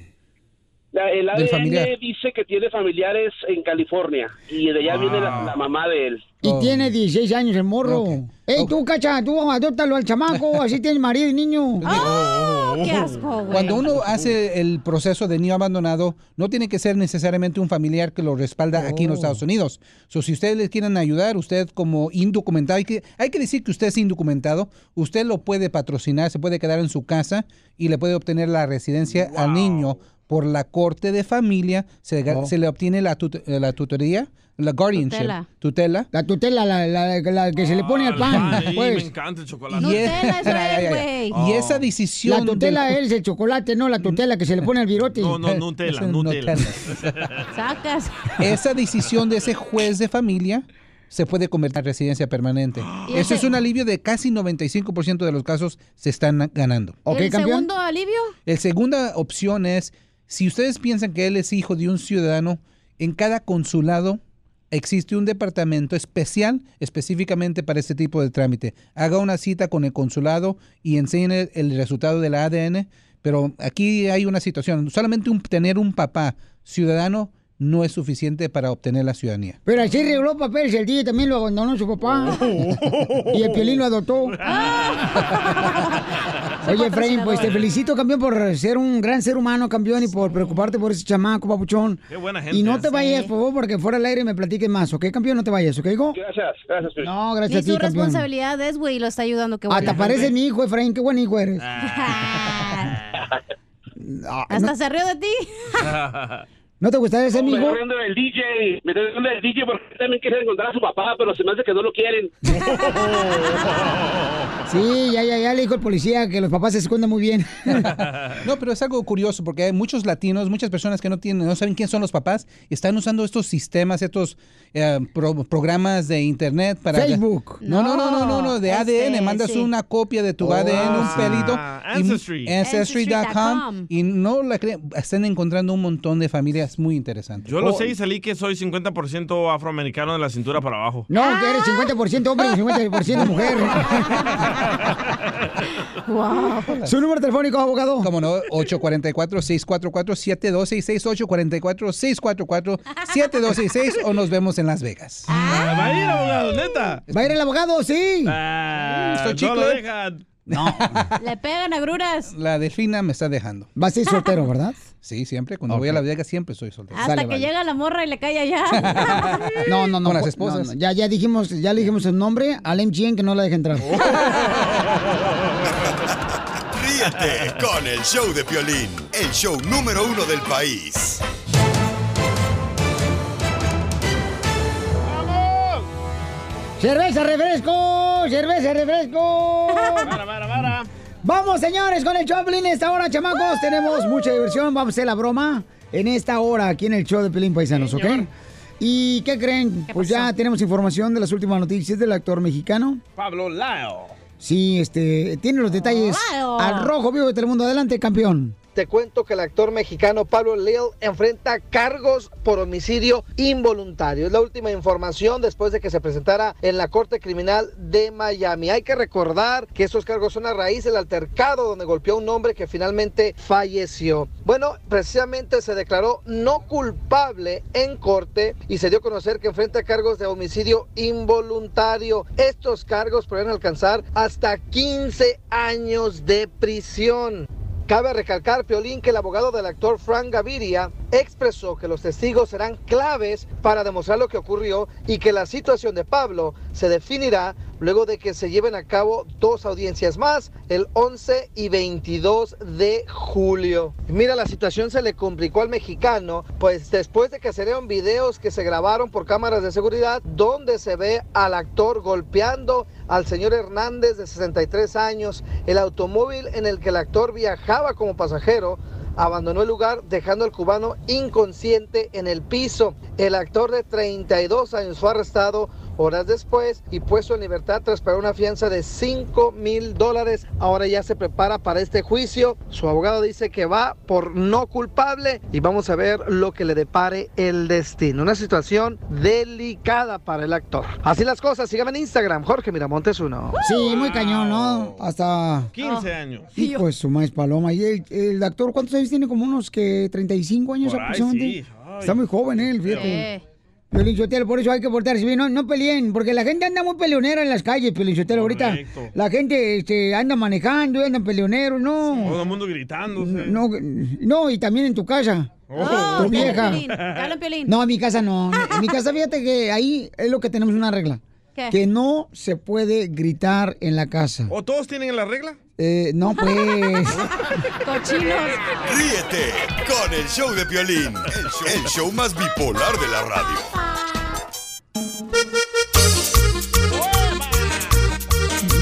La- El ADN familiar. dice que tiene familiares en California y de allá viene la, la mamá de él. Y Oh. tiene 16 años el morro. Ey, tú, cacha, tú adóptalo al chamaco, así tiene marido y niño. ¡Oh, qué asco, güey! Cuando uno hace el proceso de niño abandonado, no tiene que ser necesariamente un familiar que lo respalda aquí en los Oh. Estados Unidos. So, si ustedes le quieren ayudar, usted como indocumentado, hay que, hay que decir que usted es indocumentado, usted lo puede patrocinar, se puede quedar en su casa y le puede obtener la residencia al niño por la corte de familia, se, Oh. se le obtiene la, tut- eh, la tutoría, la guardianship, Tutela. tutela. La tutela, la, la- la que se le pone al pan. Ay, pues. me encanta el chocolate. Y es- Ay, ay, ay. Y esa decisión La tutela del es el chocolate, no la tutela que se le pone al virote. No, no, Nutella, es Nutella. Sacas. esa decisión de ese juez de familia se puede convertir en residencia permanente. ¿Y Eso ese- es un alivio de casi 95% de los casos se están ganando. ¿El segundo alivio? La segunda opción es, si ustedes piensan que él es hijo de un ciudadano, en cada consulado existe un departamento especial específicamente para este tipo de trámite. Haga una cita con el consulado y enseñe el resultado del ADN, pero aquí hay una situación, solamente un- tener un papá ciudadano no es suficiente para obtener la ciudadanía. Pero así regló papeles, el DJ también lo abandonó su papá. y el Piolín lo adoptó. Oye, Efraín, pues te felicito, campeón, por ser un gran ser humano, campeón, y por preocuparte por ese chamaco, papuchón. Qué buena gente. Y no te Sí. vayas, por favor, porque fuera al aire me platiques más, ¿ok, campeón? No te vayas, ¿ok, hijo? Gracias, gracias. Luis. No, Y gracias a ti, su campeón. responsabilidad es, güey, y lo está ayudando. Qué Hasta bueno. parece mi hijo, Efraín, qué buen hijo eres. Ah, Hasta no, se rió de ti. ¿No te gustaría ser mi Me hijo? estoy riendo del DJ, me estoy del DJ porque también quiere encontrar a su papá, pero se me hace que no lo quieren. Sí, ya, ya, ya le dijo el policía que los papás se esconden muy bien. No, pero es algo curioso porque hay muchos latinos, muchas personas que no tienen, no saben quién son los papás, y están usando estos sistemas, estos eh, pro- programas de internet para Facebook. No, no, no, no, no, no, de Este, ADN, mandas sí. una copia de tu Oh. ADN, un pelito, Ah, y- Ancestry. ancestry.com Ancestry.com. y no la creen, están encontrando un montón de familias muy interesantes. Yo lo Oh, sé y salí que soy 50% afroamericano de la cintura para abajo. No, que eres 50% hombre y 50% mujer. Su número telefónico, abogado. Como no, 844-644-7266, 844-644-7266 o nos vemos en Las Vegas. Ah, Va a ir, abogado, neta. ¿Va a ir el abogado? Sí. Ah, ¿Estoy no chicle? lo dejan. No. Le pegan agruras. La delfina me está dejando. Va a ser soltero, ¿verdad? Sí, siempre. Cuando voy a Las Vegas siempre soy soltero. Hasta que vale. llega la morra y le cae allá. No, no, no. Con las esposas. no. Ya, ya dijimos, ya le dijimos el nombre al MGN que no la deje entrar. Ríete con el show de Piolín, el show número uno del país. ¡Cerveza, refresco! ¡Cerveza, refresco! Para, para, para. Vamos, señores, con el Choplin. Esta hora, chamacos, tenemos mucha diversión. Vamos a hacer la broma en esta hora aquí en el show de Pelín Paisanos, ¿ok? Señor. ¿Y qué creen? pues ya tenemos información de las últimas noticias del actor mexicano. Pablo Lao. Sí, este, tiene los detalles Claro. al rojo vivo de Telemundo. Adelante, campeón. Te cuento que el actor mexicano Pablo Lil enfrenta cargos por homicidio involuntario. Es la última información después de que se presentara en la Corte Criminal de Miami. Hay que recordar que estos cargos son a raíz del altercado donde golpeó a un hombre que finalmente falleció. Bueno, precisamente se declaró no culpable en corte y se dio a conocer que enfrenta cargos de homicidio involuntario. Estos cargos pueden alcanzar hasta 15 años de prisión. Cabe recalcar, Piolín, que el abogado del actor Frank Gaviria expresó que los testigos serán claves para demostrar lo que ocurrió y que la situación de Pablo se definirá luego de que se lleven a cabo dos audiencias más, el 11 y 22 de julio. Mira, la situación se le complicó al mexicano, pues después de que se dieron videos que se grabaron por cámaras de seguridad, donde se ve al actor golpeando al señor Hernández de 63 años, el automóvil en el que el actor viajaba como pasajero, abandonó el lugar dejando al cubano inconsciente en el piso. El actor de 32 años fue arrestado horas después y puesto en libertad tras pagar una fianza de 5 mil dólares. Ahora ya se prepara para este juicio. Su abogado dice que va por no culpable y vamos a ver lo que le depare el destino. Una situación delicada para el actor. Así las cosas, síganme en Instagram, Jorge Miramontes uno. Sí, muy cañón, ¿no? Hasta... 15 años. Y pues su maíz paloma. ¿Y el, el actor cuántos años tiene? Como unos que 35 años Por ahí, aproximadamente. sí. Está muy joven él, fíjate. Piolín Sotelo, por eso hay que portarse bien, no, no peleen, porque la gente anda muy peleonera en las calles, Piolín Sotelo, ahorita. La gente este, anda manejando y andan peleoneros, no. Todo el mundo gritándose. No, no, y también en tu casa. Oh. tu vieja. Piolín, hablan, Piolín. No, en mi casa no. En mi casa, fíjate que ahí es lo que tenemos una regla. ¿Qué? Que no se puede gritar en la casa. ¿O todos tienen la regla? Eh, no, pues. Cochinos. Ríete con el show de Piolín, el show, el show más bipolar de la radio.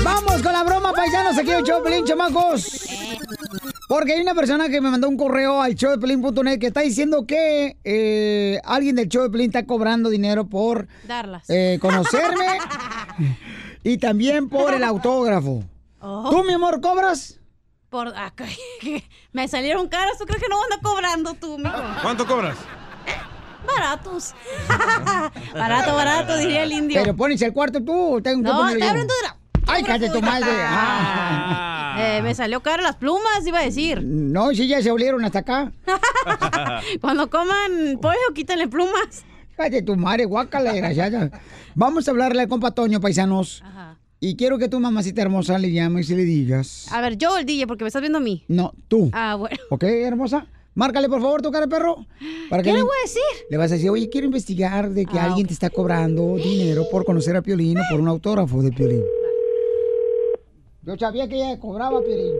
Vamos con la broma, paisanos, aquí el show Pelín, chamacos. Porque hay una persona que me mandó un correo al show de Pelín.net que está diciendo que eh, alguien del show de Pelín está cobrando dinero por Darlas. eh, conocerme y también por el autógrafo. Oh. ¿Tú, mi amor, cobras? Por, ah, me salieron caras, ¿tú crees que no anda cobrando tú, mijo? ¿Cuánto cobras? Baratos. barato, barato, diría el indio. Pero pones el cuarto tú, tengo que No, ponerlo estoy yo. hablando de la... Ay, cállate tu madre. Ah. Eh, me salió cara las plumas, iba a decir. No, si ya se olieron hasta acá. Cuando coman pollo, quítenle plumas. Cállate tu madre, guácala, desgraciada. Vamos a hablarle al compa Toño, paisanos. Y quiero que tu mamacita hermosa le llames y le digas. A ver, yo el DJ, porque me estás viendo a mí. No, tú. Ah, bueno. ¿Ok, hermosa? Márcale, por favor, tu cara de perro. Para ¿Qué que le voy a decir? Le vas a decir, oye, quiero investigar de que Ah, alguien te está cobrando dinero por conocer a Piolín o por un autógrafo de Piolín. Yo sabía que ella cobraba Piolín.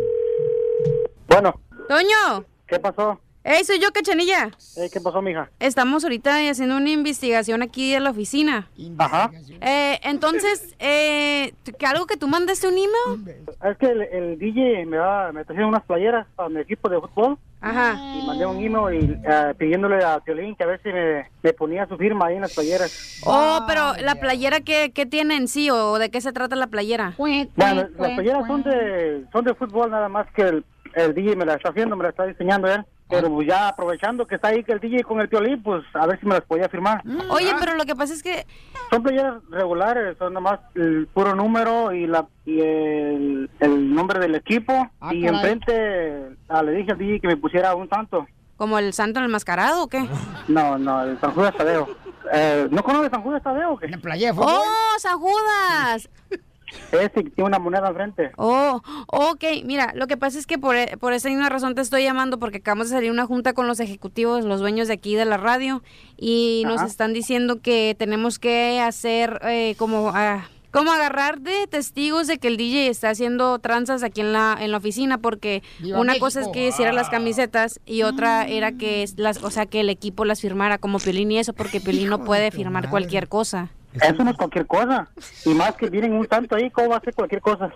Bueno, Toño. ¿qué pasó? Ey, soy yo, Cachanilla. Ey, ¿Qué pasó, mija? Estamos ahorita haciendo una investigación aquí en la oficina. Ajá. Eh, entonces, eh, ¿que ¿algo que tú mandaste un email? Es que el, el DJ me, va, me trajeron unas playeras para mi equipo de fútbol. Ajá. Y mandé un email y, eh, pidiéndole a Piolín que a ver si me, me ponía su firma ahí en las playeras. Oh, pero la playera, ¿qué, qué tiene en sí o de qué se trata la playera? Bueno, las playeras son de, son de fútbol nada más que el, el DJ me la está haciendo, me la está diseñando él. Pero pues, ya aprovechando que está ahí que el DJ con el Piolín, pues a ver si me las podía firmar. Oye, pero lo que pasa es que... Son playeras regulares, son nada más el puro número y la y el, el nombre del equipo. Ah, y caray. enfrente ah, le dije al DJ que me pusiera un santo. ¿Como el santo en el mascarado o qué? No, no, el San Judas Tadeo. Eh, ¿No conoces San Judas Tadeo o qué? playa ¡Oh, San Judas! Ese que tiene una moneda enfrente. Oh, ok, mira, lo que pasa es que por, e- por esa misma razón te estoy llamando porque acabamos de salir una junta con los ejecutivos, los dueños de aquí de la radio y nos están diciendo que tenemos que hacer eh, como... ah, como agarrar de testigos de que el DJ está haciendo tranzas aquí en la en la oficina porque ¡Viva una México! cosa es que hiciera las camisetas y otra era que es las o sea que el equipo las firmara como Piolín y eso porque Piolín no puede firmar cualquier cosa. Eso no es cualquier cosa. Y más que vienen un santo ahí, ¿cómo va a ser cualquier cosa?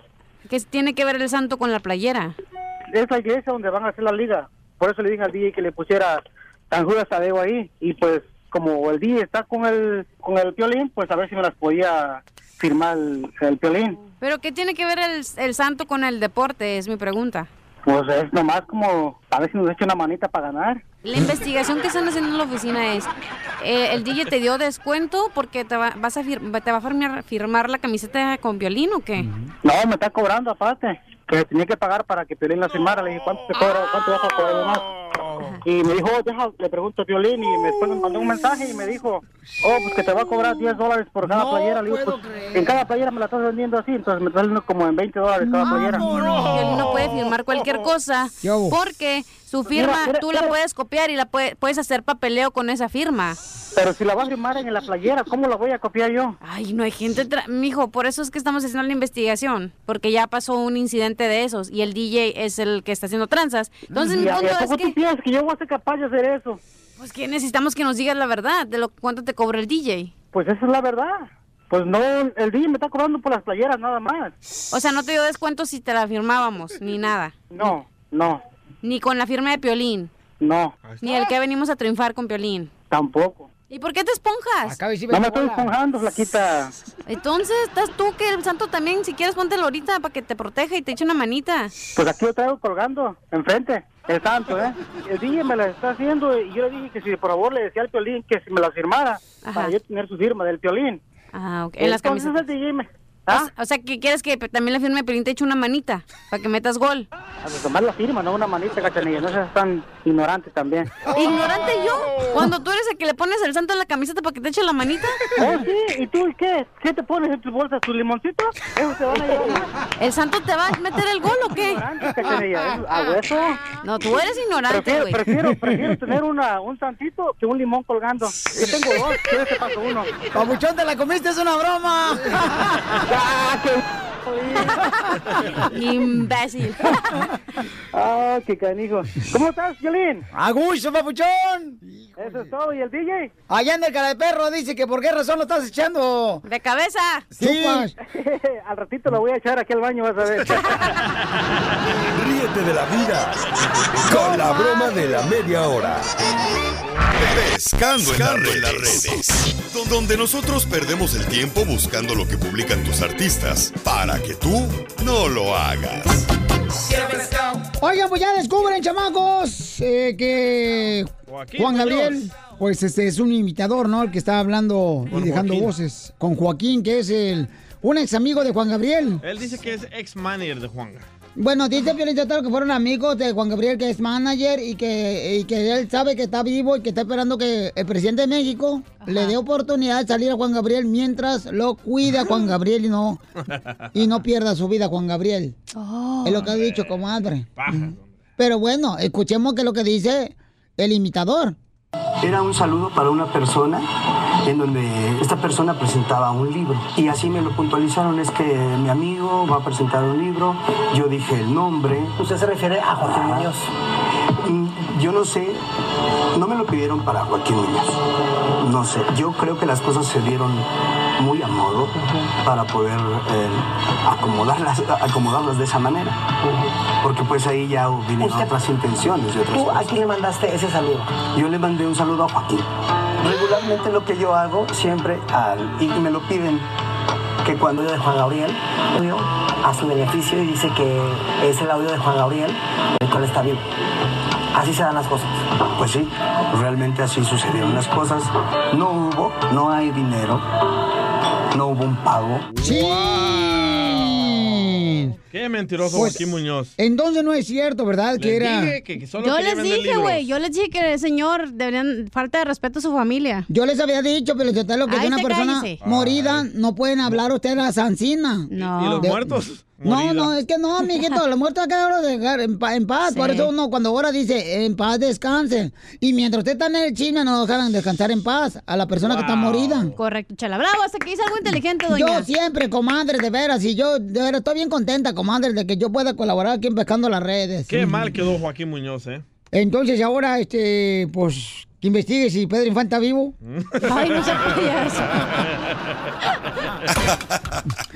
¿Qué tiene que ver el santo con la playera? Es la iglesia donde van a hacer la liga. Por eso le dije al DJ que le pusiera San Judas Tadeo ahí. Y pues, como el DJ está con el, con el piolín, pues a ver si me las podía firmar el, el piolín. Pero ¿qué tiene que ver el, el santo con el deporte? Es mi pregunta. Pues es nomás como a ver si nos echa una manita para ganar. La investigación que están haciendo en la oficina es, eh, el DJ te dio descuento porque te va, vas a fir- te va a firmar, firmar la camiseta con violín o qué? No, me está cobrando aparte. Que tenía que pagar para que Piolín la firmara. Le dije, ¿cuánto te cobra? ¿Cuánto vas a cobrar más? Y me dijo, oh, deja, le pregunto a Piolín y me- después me mandó un mensaje y me dijo, oh, pues que te va a cobrar 10 dólares por cada playera. Le digo, pues en cada playera me la estás vendiendo así, entonces me saliendo como en 20 dólares cada playera. Violín no puede firmar cualquier cosa porque su firma Mira, mira, tú la puedes copiar y la puede- puedes hacer papeleo con esa firma. Pero si la va a firmar en la playera, ¿cómo la voy a copiar yo? Ay, no hay gente, tra- mijo, por eso es que estamos haciendo la investigación, porque ya pasó un incidente de esos y el DJ es el que está haciendo tranzas. Entonces mi ¿Y a- y punto es que tú piensas que yo voy a ser capaz de hacer eso? pues que necesitamos que nos digas la verdad de lo cuánto te cobra el DJ. Pues esa es la verdad. Pues no, el DJ me está cobrando por las playeras nada más. O sea, no te dio descuento si te la firmábamos, ni nada. No, no, Ni con la firma de Piolín, no, ni el que venimos a triunfar con Piolín. tampoco. ¿Y por qué te esponjas? No me estoy esponjando, flaquita. Entonces, estás tú que el santo también, si quieres póntelo ahorita para que te proteja y te eche una manita. Pues aquí lo traigo colgando, enfrente, el santo, ¿eh? El DJ me la está haciendo y yo le dije que si por favor le decía al Piolín que si me la firmara, para yo tener su firma del Piolín. Ah, ok. En las Entonces camisetas. el DJ me... O, o sea, que quieres que también la firme de Piolín te eche una manita para que metas gol. A pues, tomar la firma, no una manita, cachanilla, no seas tan ignorante también. ¿Ignorante yo? Cuando tú eres el que le pones el santo en la camiseta para que te eche la manita. Oh, sí, ¿y tú qué? ¿Qué te pones en tu bolsa? ¿Tu limoncito? ¿Eso te van a llevar? ¿El santo te va a meter el gol o qué? cachanilla, ¿es a hueso? No, tú eres ignorante, Prefiero, güey. prefiero, prefiero tener una, un santito que un limón colgando. Yo tengo dos, ¿quieres que paso uno? Papuchón, te la comiste, es una broma. Imbécil. Ah, qué canijo. ¿Cómo estás, Violín? A gusto, papuchón. Eso es todo, ¿y el DJ? Allá en el cara de perro dice que por qué razón lo estás echando. De cabeza. Sí. al ratito lo voy a echar aquí al baño, vas a ver. Ríete de la vida con la broma de la media hora. Pescando, en, las redes. Don- Donde nosotros perdemos el tiempo buscando lo que publican tus artistas para que tú no lo hagas. Oigan, pues ya descubren, chamacos, eh, que Joaquín Juan. Gabriel, pues este es un imitador, ¿no? El que está hablando Con y dejando Joaquín. voces. Con Joaquín, que es el un ex amigo de Juan Gabriel. Él dice que es ex manager de Juanga. Bueno, dice Piolín Sotelo que fueron amigos de Juan Gabriel, que es manager, y que, y que él sabe que está vivo y que está esperando que el presidente de México le dé oportunidad de salir a Juan Gabriel mientras lo cuida Juan Gabriel y no, y no pierda su vida Juan Gabriel. Es lo que ha dicho, comadre. Pero bueno, escuchemos qué es lo que dice el imitador. Era un saludo para una persona en donde esta persona presentaba un libro y así me lo puntualizaron, es que mi amigo va a presentar un libro, yo dije el nombre. ¿Usted se refiere a Joaquín Muñoz? Yo no sé, no me lo pidieron para Joaquín Muñoz, no sé, yo creo que las cosas se dieron muy a modo para poder eh, acomodarlas, acomodarlas de esa manera, porque pues ahí ya vienen otras intenciones y otras ¿Tú a quién le mandaste ese saludo? Yo le mandé un saludo a Joaquín. Regularmente lo que yo hago siempre, al, y me lo piden, que cuando audio de Juan Gabriel a su beneficio y dice que es el audio de Juan Gabriel el cual está vivo. Así se dan las cosas. Pues sí, realmente así sucedieron las cosas. No hubo, no hay dinero, no hubo un pago. Qué mentiroso Pues, Joaquín Muñoz. Entonces no es cierto, ¿verdad? Que era. dije que- que solo Yo les dije, güey, yo les dije que el señor deberían falta de respeto a su familia. Yo les había dicho, pero yo te lo que Ay, es una persona cállese. morida, no pueden hablar ustedes la sancina. No. ¿Y los muertos? No, Morida. no, es que no, mijito, los muertos hay que dejarlos dejar en, pa- en paz. Por eso uno cuando ahora dice, en paz descansen. Y mientras usted está en el chisme, no dejan descansar en paz a la persona que está morida. Correcto, chala. Bravo, hasta que dice algo inteligente, doña. Yo siempre, comadre, de veras, y yo de veras estoy bien contenta, comadre, de que yo pueda colaborar aquí en Pescando las Redes. Qué mal quedó Joaquín Muñoz, ¿eh? Entonces ahora, este, pues, que investigue si Pedro Infante está vivo. Ay, no se podía eso.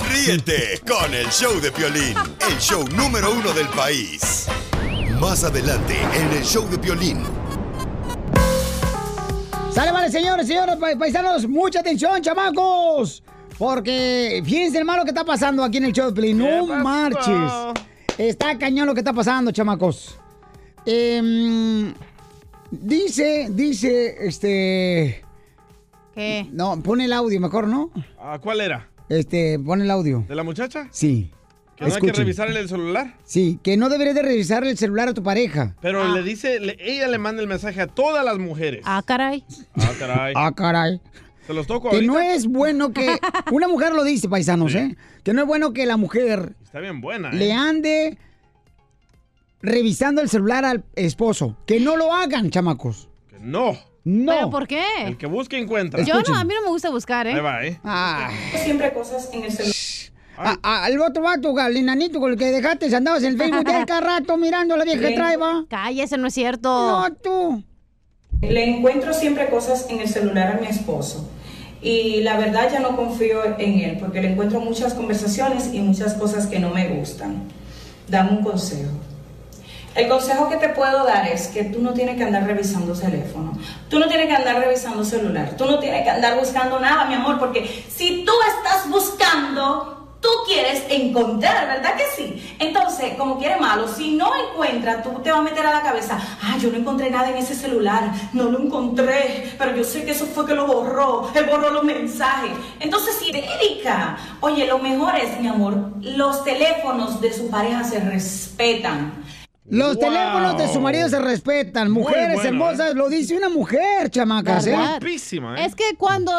Ríete con el show de Piolín, el show número uno del país. Más adelante en el show de Piolín. Sale, vale, señores, señores, pa- paisanos, mucha atención, chamacos. Porque fíjense el malo que está pasando aquí en el show de Pelín. No marches. Está cañón lo que está pasando, chamacos. Em, dice, dice, este... ¿Qué? No, pone el audio mejor, ¿no? Ah, ¿Cuál era? Este, pone el audio. ¿De la muchacha? Sí. ¿Que no hay que revisarle el celular? Sí, que no deberías de revisar el celular a tu pareja. Pero le dice, le- ella le manda el mensaje a todas las mujeres. Ah, caray. Ah, caray. Ah, caray. ¿Se los toco Que ahorita? no es bueno que... Una mujer lo dice, paisanos, ¿eh? Que no es bueno que la mujer Está bien buena, ¿eh? le ande revisando el celular al esposo. Que no lo hagan, chamacos. Que no. No. ¿Pero por qué? El que busca encuentra. Yo no, a mí no me gusta buscar, ¿eh? Ahí va, ¿eh? Ah. Siempre cosas en el celular. Al otro vato, al enanito con el que dejaste, andabas en el Facebook de cada rato mirando a la vieja que trae, va. Cállese, no es cierto. No, tú. Le encuentro siempre cosas en el celular a mi esposo. Y la verdad ya no confío en él porque le encuentro muchas conversaciones y muchas cosas que no me gustan. Dame un consejo. El consejo que te puedo dar es que tú no tienes que andar revisando teléfono. Tú no tienes que andar revisando celular. Tú no tienes que andar buscando nada, mi amor, porque si tú estás buscando, tú quieres encontrar, ¿verdad que sí? Entonces, como quiere malo, si no encuentras, tú te vas a meter a la cabeza, ah, yo no encontré nada en ese celular, no lo encontré, pero yo sé que eso fue que lo borró, él borró los mensajes. Entonces, sí, Erika, oye, lo mejor es, mi amor, los teléfonos de su pareja se respetan. Los Wow. teléfonos de su marido se respetan. Mujeres bueno, hermosas, lo dice una mujer, chamacas, ¿eh? Guapísima, ¿eh? Es que cuando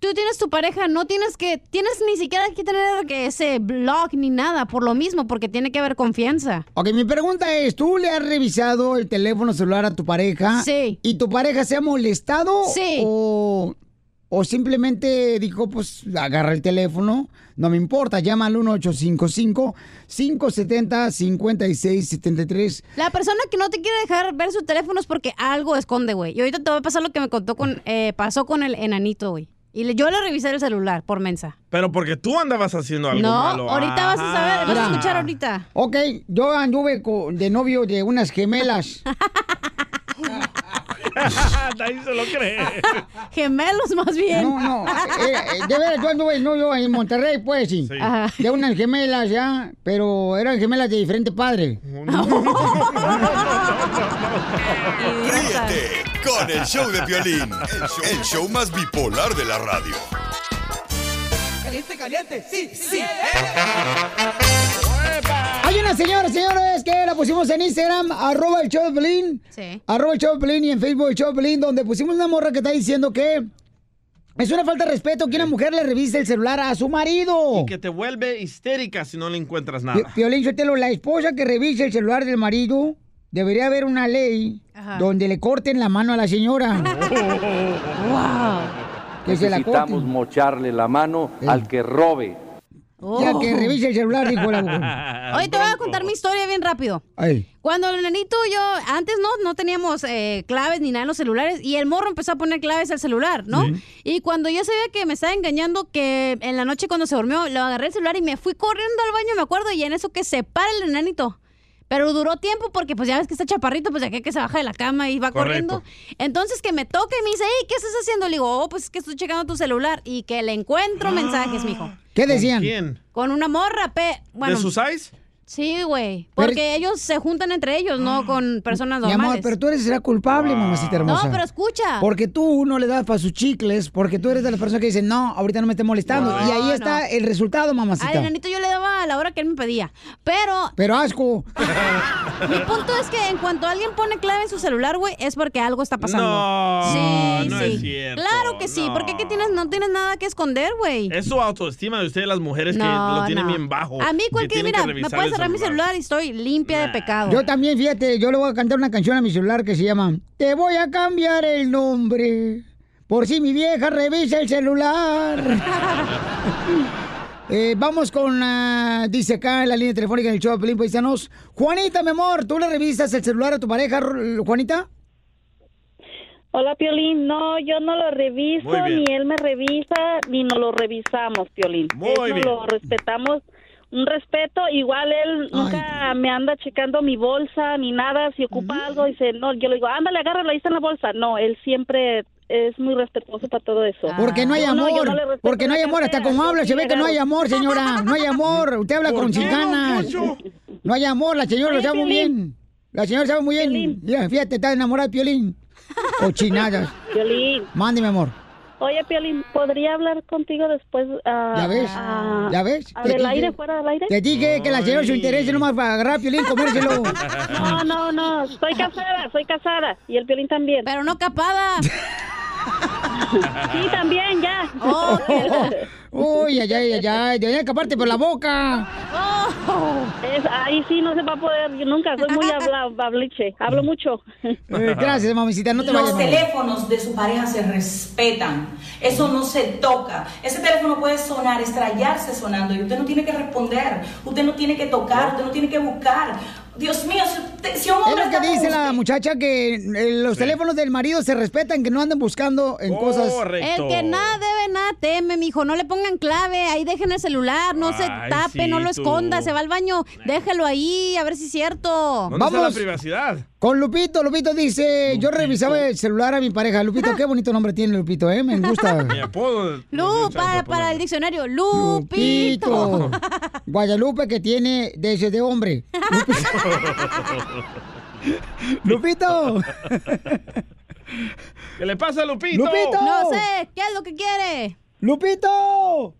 tú tienes tu pareja, no tienes que, tienes ni siquiera que tener que ese blog ni nada, por lo mismo, porque tiene que haber confianza. Ok, mi pregunta es, ¿tú le has revisado el teléfono celular a tu pareja? Sí. ¿Y tu pareja se ha molestado? Sí. ¿O, o simplemente dijo, pues, agarra el teléfono, no me importa, llama al 1855-570-5673. La persona que no te quiere dejar ver su teléfono es porque algo esconde, güey. Y ahorita te va a pasar lo que me contó con, eh, pasó con el enanito, güey. Y le- yo le revisé el celular por mensa. Pero porque tú andabas haciendo algo no, malo. ahorita vas a saber, vas a escuchar ahorita. Ok, yo anduve de novio de unas gemelas. Ahí se lo cree. Gemelos más bien. No, no. eh, eh, de veras, yo anduve no, yo en Monterrey, pues, sí. Sí. Ajá. De unas gemelas ya, pero eran gemelas de diferente padre. Ríete con el show de Piolín, el show más bipolar de la radio. Caliente, caliente, sí, sí. Hay una señora, señores, que la pusimos en Instagram, arroba el show de Pelín. Sí. Arroba el show de Pelín y en Facebook el show de Pelín, donde pusimos una morra que está diciendo que es una falta de respeto que una mujer le revise el celular a su marido. Que te vuelve histérica si no le encuentras nada. Piolín Sotelo, la esposa que revise el celular del marido, debería haber una ley Ajá. donde le corten la mano a la señora. Que se la Necesitamos corten. mocharle la mano al que robe. Ya Oh. que revise el celular, dijo la mujer. Hoy te voy a contar mi historia bien rápido. Ay. Cuando el nenito y yo, antes no, no teníamos eh, claves ni nada en los celulares y el morro empezó a poner claves al celular, ¿no? Y cuando yo sabía que me estaba engañando, que en la noche cuando se durmió, le agarré el celular y me fui corriendo al baño, me acuerdo, y en eso que se para el nenito. Pero duró tiempo porque pues ya ves que está chaparrito, pues ya que, que se baja de la cama y va Correcto. corriendo. Entonces que me toca y me dice, hey, ¿qué estás haciendo? Le digo, oh, pues es que estoy checando tu celular y que le encuentro mensajes, mijo. ¿Qué decían? ¿Quién? Con una morra, pe... Bueno, ¿De sus eyes? Sí, güey. Pero- Porque ellos se juntan entre ellos, no con personas Mi normales. amor, pero tú eres la culpable, mamacita hermosa. No, pero escucha. Porque tú no le das para sus chicles, porque tú eres de las personas que dicen, no, ahorita no me esté molestando. No, y ahí no. está el resultado, Al mamacita. enanito yo le daba a la hora que él me pedía. Pero Pero asco. mi punto es que en cuanto alguien pone clave en su celular, güey, es porque algo está pasando. No, sí, no sí. es cierto, Claro que sí, no. porque ¿qué tienes? no tienes nada que esconder, güey. Es su autoestima de ustedes, las mujeres, que lo tienen no. bien bajo. A mí cualquier, mira, me revisar mi celular y estoy limpia de pecado. Yo también, fíjate, yo le voy a cantar una canción a mi celular que se llama Te voy a cambiar el nombre. Por si mi vieja revisa el celular. Eh, vamos con, ah, dice acá en la línea telefónica del show de Pelín Paisanos. Juanita, mi amor, ¿tú le revisas el celular a tu pareja, Juanita? Hola, Piolín. No, yo no lo reviso, ni él me revisa, ni nos lo revisamos, Piolín. Muy Él nos bien. lo respetamos. Un respeto, igual él nunca me anda checando mi bolsa ni nada. Si ocupa algo, dice, no, yo le digo, ándale, agárralo, ahí está en la bolsa. No, él siempre es muy respetuoso para todo eso. Porque no hay amor, porque no hay amor, hasta como habla se ve que no hay amor, señora, no hay amor, usted habla ¿Por con. Poncho? No hay amor, la señora lo sabe muy bien. La señora sabe muy bien. Mira, fíjate, está enamorada de Piolín. Cochinadas. Piolín. Mande, mi amor. Oye, Piolín, ¿podría hablar contigo después? ah, ¿Ya ves? ah, ¿Ya ves? ah, ¿Del dije- aire, fuera del aire? Te dije que la señora su interés es nomás para agarrar a Piolín comérselo. No, no, no, soy casada, soy casada. Y el Piolín también. Pero no capada. Sí, también, ya. Oh, Uy, ay, ay, ay, ay, debería escaparte por la boca. Es- ahí sí no se va a poder, yo nunca, soy muy habliche, hablo mucho. Eh, gracias, mamacita, no te Los vayas. teléfonos de su pareja se respetan. Eso no se toca. Ese teléfono puede sonar, estrellarse sonando y usted no tiene que responder. Usted no tiene que tocar, usted no tiene que buscar. Dios mío, si, un Es hombre lo que dice la muchacha que eh, los teléfonos del marido se respetan, que no anden buscando en cosas. El que nada debe, nada teme, mijo. No le pongan clave, ahí dejen el celular, no se tape, no lo tú. esconda, se va al baño, déjelo ahí, a ver si es cierto. ¿Dónde está la privacidad? Con Lupito, Lupito dice, yo revisaba el celular a mi pareja. Lupito, qué bonito nombre tiene Lupito, ¿eh? Me gusta. Mi apodo. Lu, para, para el diccionario, Lupito. Lupito. Guadalupe que tiene de ese de hombre. Lupito. ¿Qué le pasa a Lupito? ¡Lupito! No sé, ¿qué es lo que quiere? ¡Lupito!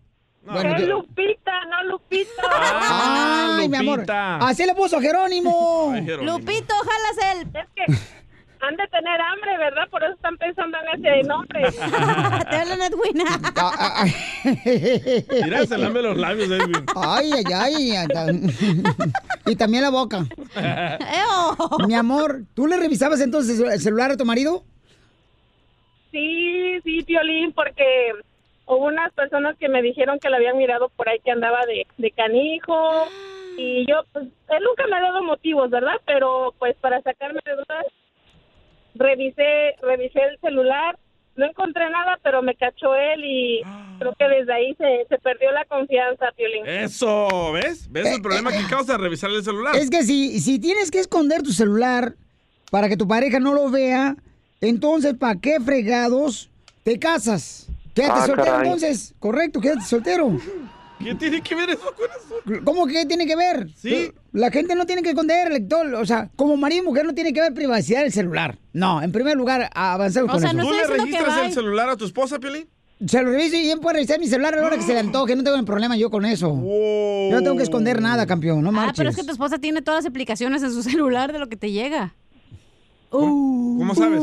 Es yo- Lupita, no Lupito. Ah, Ay, mi amor. Lupita. Así le puso Jerónimo. Ay, Jerónimo. Lupito, jalas el. Es que han de tener hambre, ¿verdad? Por eso están pensando en ese nombre. Te hablan Edwina. Ah, Mira, se lame los labios, Edwin. Ay, ay, ay. Y también la boca. Mi amor, ¿tú le revisabas entonces el celular a tu marido? Sí, sí, Piolín, porque hubo unas personas que me dijeron que lo habían mirado por ahí que andaba de, de canijo. Y yo, pues, él nunca me ha dado motivos, ¿verdad? Pero, pues, para sacarme de dudas, revisé, revisé el celular. No encontré nada, pero me cachó él y creo que desde ahí se, se perdió la confianza, Piolín. Eso, ¿ves? ¿Ves el problema que causa revisar el celular? Es que si, si tienes que esconder tu celular para que tu pareja no lo vea, entonces, ¿para qué fregados te casas? Quédate Ah, soltero caray. entonces, correcto, quédate soltero. ¿Qué tiene que ver eso con eso? ¿Cómo que tiene que ver? Sí. La gente no tiene que esconder, lector. O sea, como marido y mujer no tiene que haber privacidad del celular. No, en primer lugar, avanzamos con eso. ¿Tú le registras el celular a tu esposa, Piolín? Se lo reviso y bien puede revisar mi celular a la hora que se le antoje. No tengo problema yo con eso. Yo no tengo que esconder nada, campeón. No Ah, marches. pero es que tu esposa tiene todas las aplicaciones en su celular de lo que te llega. ¿Cómo sabes?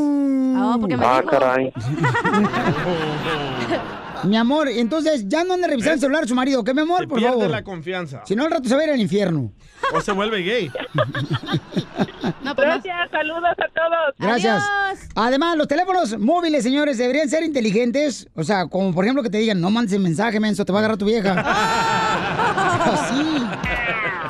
Ah, porque me Ah, dijo. caray. Mi amor, entonces ya no ande revisando el celular a su marido, ¿qué, mi amor? Se Por pierde favor. la confianza. Si no, al rato se va a ir al infierno. O se vuelve gay. Gracias, saludos a todos. Gracias. Además, los teléfonos móviles, señores, deberían ser inteligentes. O sea, como por ejemplo que te digan, no mandes mensaje, menso, te va a agarrar tu vieja. Así.